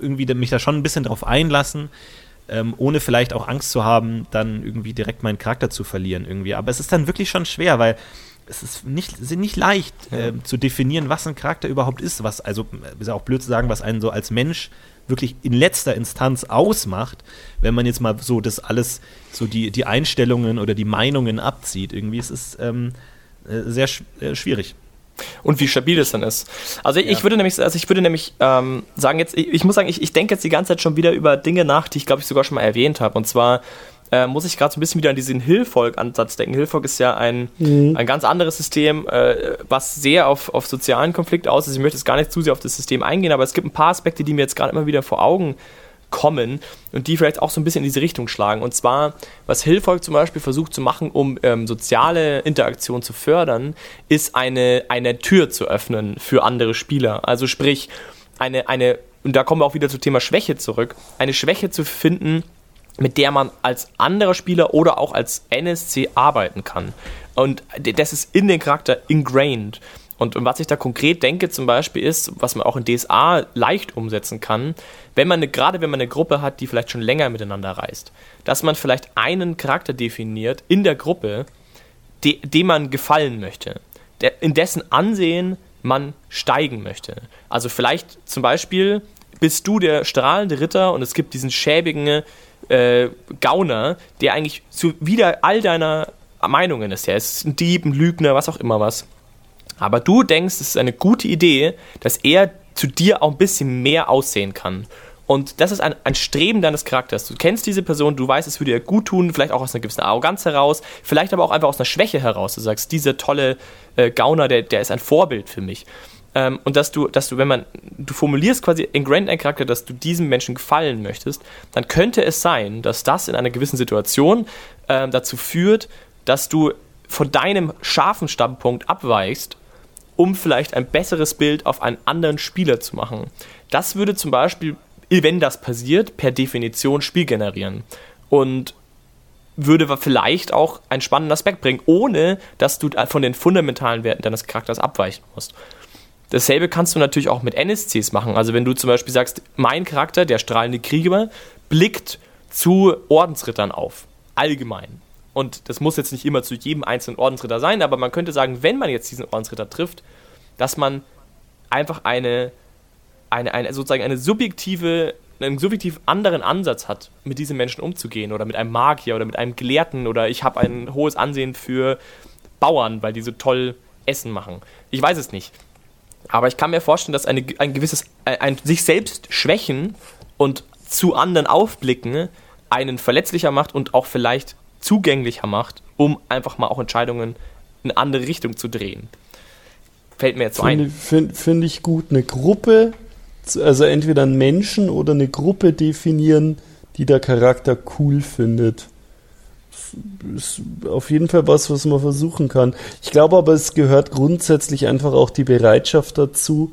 irgendwie mich da schon ein bisschen drauf einlassen ähm, ohne vielleicht auch Angst zu haben, dann irgendwie direkt meinen Charakter zu verlieren irgendwie. Aber es ist dann wirklich schon schwer, weil es ist nicht, ist nicht leicht äh, zu definieren, was ein Charakter überhaupt ist. Was, also ist ja auch blöd zu sagen, was einen so als Mensch wirklich in letzter Instanz ausmacht, wenn man jetzt mal so das alles, so die, die Einstellungen oder die Meinungen abzieht. Irgendwie ist es ähm, äh, sehr sch äh, schwierig. Und wie stabil es dann ist. Also ich, ja. würde nämlich, also ich würde nämlich ähm, sagen, jetzt, ich, ich muss sagen, ich, ich denke jetzt die ganze Zeit schon wieder über Dinge nach, die ich glaube ich sogar schon mal erwähnt habe. Und zwar äh, muss ich gerade so ein bisschen wieder an diesen Hillfolk-Ansatz denken. Hillfolk ist ja ein, mhm. ein ganz anderes System, äh, was sehr auf, auf sozialen Konflikt aus ist. Ich möchte jetzt gar nicht zu sehr auf das System eingehen, aber es gibt ein paar Aspekte, die mir jetzt gerade immer wieder vor Augen kommen und die vielleicht auch so ein bisschen in diese Richtung schlagen. Und zwar, was Hillfolk zum Beispiel versucht zu machen, um ähm, soziale Interaktion zu fördern, ist eine, eine Tür zu öffnen für andere Spieler. Also sprich, eine, eine, und da kommen wir auch wieder zum Thema Schwäche zurück, eine Schwäche zu finden, mit der man als anderer Spieler oder auch als NSC arbeiten kann. Und das ist in den Charakter ingrained. Und, was ich da konkret denke zum Beispiel ist, was man auch in DSA leicht umsetzen kann, wenn man eine, gerade wenn man eine Gruppe hat, die vielleicht schon länger miteinander reist, dass man vielleicht einen Charakter definiert in der Gruppe, de, dem man gefallen möchte, der, in dessen Ansehen man steigen möchte. Also vielleicht zum Beispiel bist du der strahlende Ritter und es gibt diesen schäbigen äh, Gauner, der eigentlich zu wieder all deiner Meinungen ist. Er ist ein Dieb, ein Lügner, was auch immer was. Aber du denkst, es ist eine gute Idee, dass er zu dir auch ein bisschen mehr aussehen kann. Und das ist ein, ein Streben deines Charakters. Du kennst diese Person, du weißt, es würde dir gut tun, vielleicht auch aus einer gewissen Arroganz heraus, vielleicht aber auch einfach aus einer Schwäche heraus. Du sagst, dieser tolle äh, Gauner, der, der ist ein Vorbild für mich. Ähm, und dass du, dass du, wenn man, du formulierst quasi in Grand ein Charakter, dass du diesem Menschen gefallen möchtest, dann könnte es sein, dass das in einer gewissen Situation äh, dazu führt, dass du von deinem scharfen Standpunkt abweichst um vielleicht ein besseres Bild auf einen anderen Spieler zu machen. Das würde zum Beispiel, wenn das passiert, per Definition Spiel generieren. Und würde vielleicht auch einen spannenden Aspekt bringen, ohne dass du von den fundamentalen Werten deines Charakters abweichen musst. Dasselbe kannst du natürlich auch mit NSCs machen. Also wenn du zum Beispiel sagst, mein Charakter, der strahlende Krieger, blickt zu Ordensrittern auf. Allgemein. Und das muss jetzt nicht immer zu jedem einzelnen Ordensritter sein, aber man könnte sagen, wenn man jetzt diesen Ordensritter trifft, dass man einfach eine, eine, eine sozusagen eine subjektive, einen subjektiv anderen Ansatz hat, mit diesen Menschen umzugehen oder mit einem Magier oder mit einem Gelehrten oder ich habe ein hohes Ansehen für Bauern, weil die so toll Essen machen. Ich weiß es nicht. Aber ich kann mir vorstellen, dass eine, ein gewisses, ein, ein sich selbst schwächen und zu anderen aufblicken einen verletzlicher macht und auch vielleicht zugänglicher macht, um einfach mal auch Entscheidungen in eine andere Richtung zu drehen. Fällt mir jetzt so ein. Finde find ich gut. Eine Gruppe, also entweder einen Menschen oder eine Gruppe definieren, die der Charakter cool findet. Ist auf jeden Fall was, was man versuchen kann. Ich glaube aber, es gehört grundsätzlich einfach auch die Bereitschaft dazu,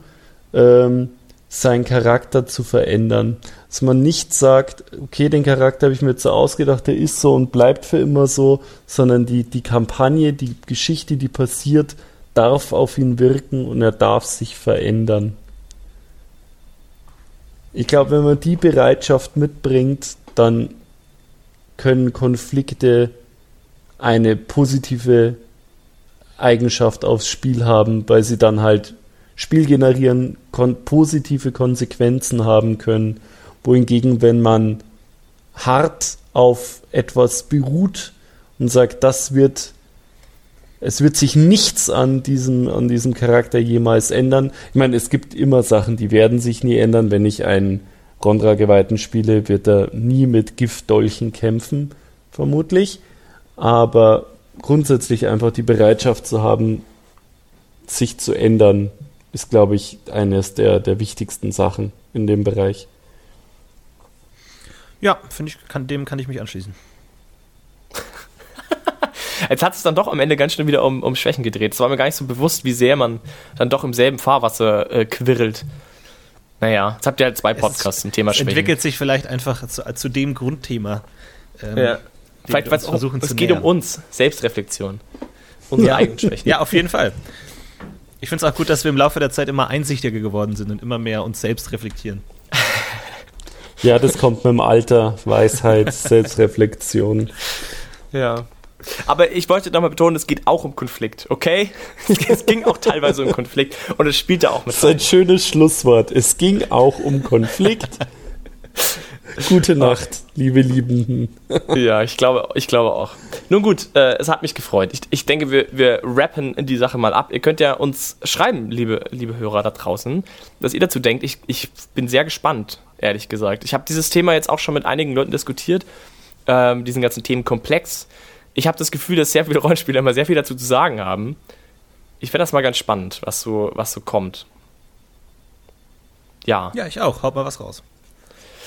ähm, seinen Charakter zu verändern. Dass man nicht sagt, okay, den Charakter habe ich mir jetzt so ausgedacht, der ist so und bleibt für immer so, sondern die, die Kampagne, die Geschichte, die passiert, darf auf ihn wirken und er darf sich verändern. Ich glaube, wenn man die Bereitschaft mitbringt, dann können Konflikte eine positive Eigenschaft aufs Spiel haben, weil sie dann halt Spiel generieren, kon positive Konsequenzen haben können. Wohingegen, wenn man hart auf etwas beruht und sagt, das wird, es wird sich nichts an diesem, an diesem Charakter jemals ändern. Ich meine, es gibt immer Sachen, die werden sich nie ändern. Wenn ich einen Rondra-Geweihten spiele, wird er nie mit Giftdolchen kämpfen, vermutlich. Aber grundsätzlich einfach die Bereitschaft zu haben, sich zu ändern, ist, glaube ich, eines der, der wichtigsten Sachen in dem Bereich. Ja, finde ich, kann, dem kann ich mich anschließen. <laughs> Jetzt hat es dann doch am Ende ganz schnell wieder um, um Schwächen gedreht. Es war mir gar nicht so bewusst, wie sehr man dann doch im selben Fahrwasser äh, quirlt. Naja, jetzt habt ihr halt zwei Podcasts zum Thema Schwächen. Es entwickelt sich vielleicht einfach zu, zu dem Grundthema. Ähm, ja. Vielleicht, wir versuchen auch, es geht nähern. um uns, Selbstreflexion. Unsere ja. eigenen Schwächen. Ja, auf jeden Fall. Ich finde es auch gut, dass wir im Laufe der Zeit immer einsichtiger geworden sind und immer mehr uns selbst reflektieren. Ja, das kommt mit dem Alter, Weisheit, Selbstreflexion. Ja. Aber ich wollte nochmal betonen, es geht auch um Konflikt, okay? Es ging auch teilweise um Konflikt und es spielte auch mit. Das ist ein schönes Schlusswort. Es ging auch um Konflikt. Gute Nacht, liebe Liebenden. <laughs> Ja, ich glaube, ich glaube auch. Nun gut, äh, es hat mich gefreut. Ich, ich denke, wir, wir rappen die Sache mal ab. Ihr könnt ja uns schreiben, liebe, liebe Hörer da draußen, was ihr dazu denkt. Ich, ich bin sehr gespannt, ehrlich gesagt. Ich habe dieses Thema jetzt auch schon mit einigen Leuten diskutiert, ähm, diesen ganzen Themenkomplex. Ich habe das Gefühl, dass sehr viele Rollenspieler immer sehr viel dazu zu sagen haben. Ich fände das mal ganz spannend, was so, was so kommt. Ja. Ja, ich auch. Haut mal was raus.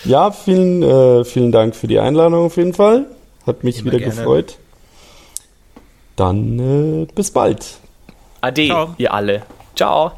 Ja, vielen, äh, vielen Dank für die Einladung auf jeden Fall. Hat mich Immer wieder gerne. gefreut. Dann äh, bis bald. Ade, Ciao. ihr alle. Ciao.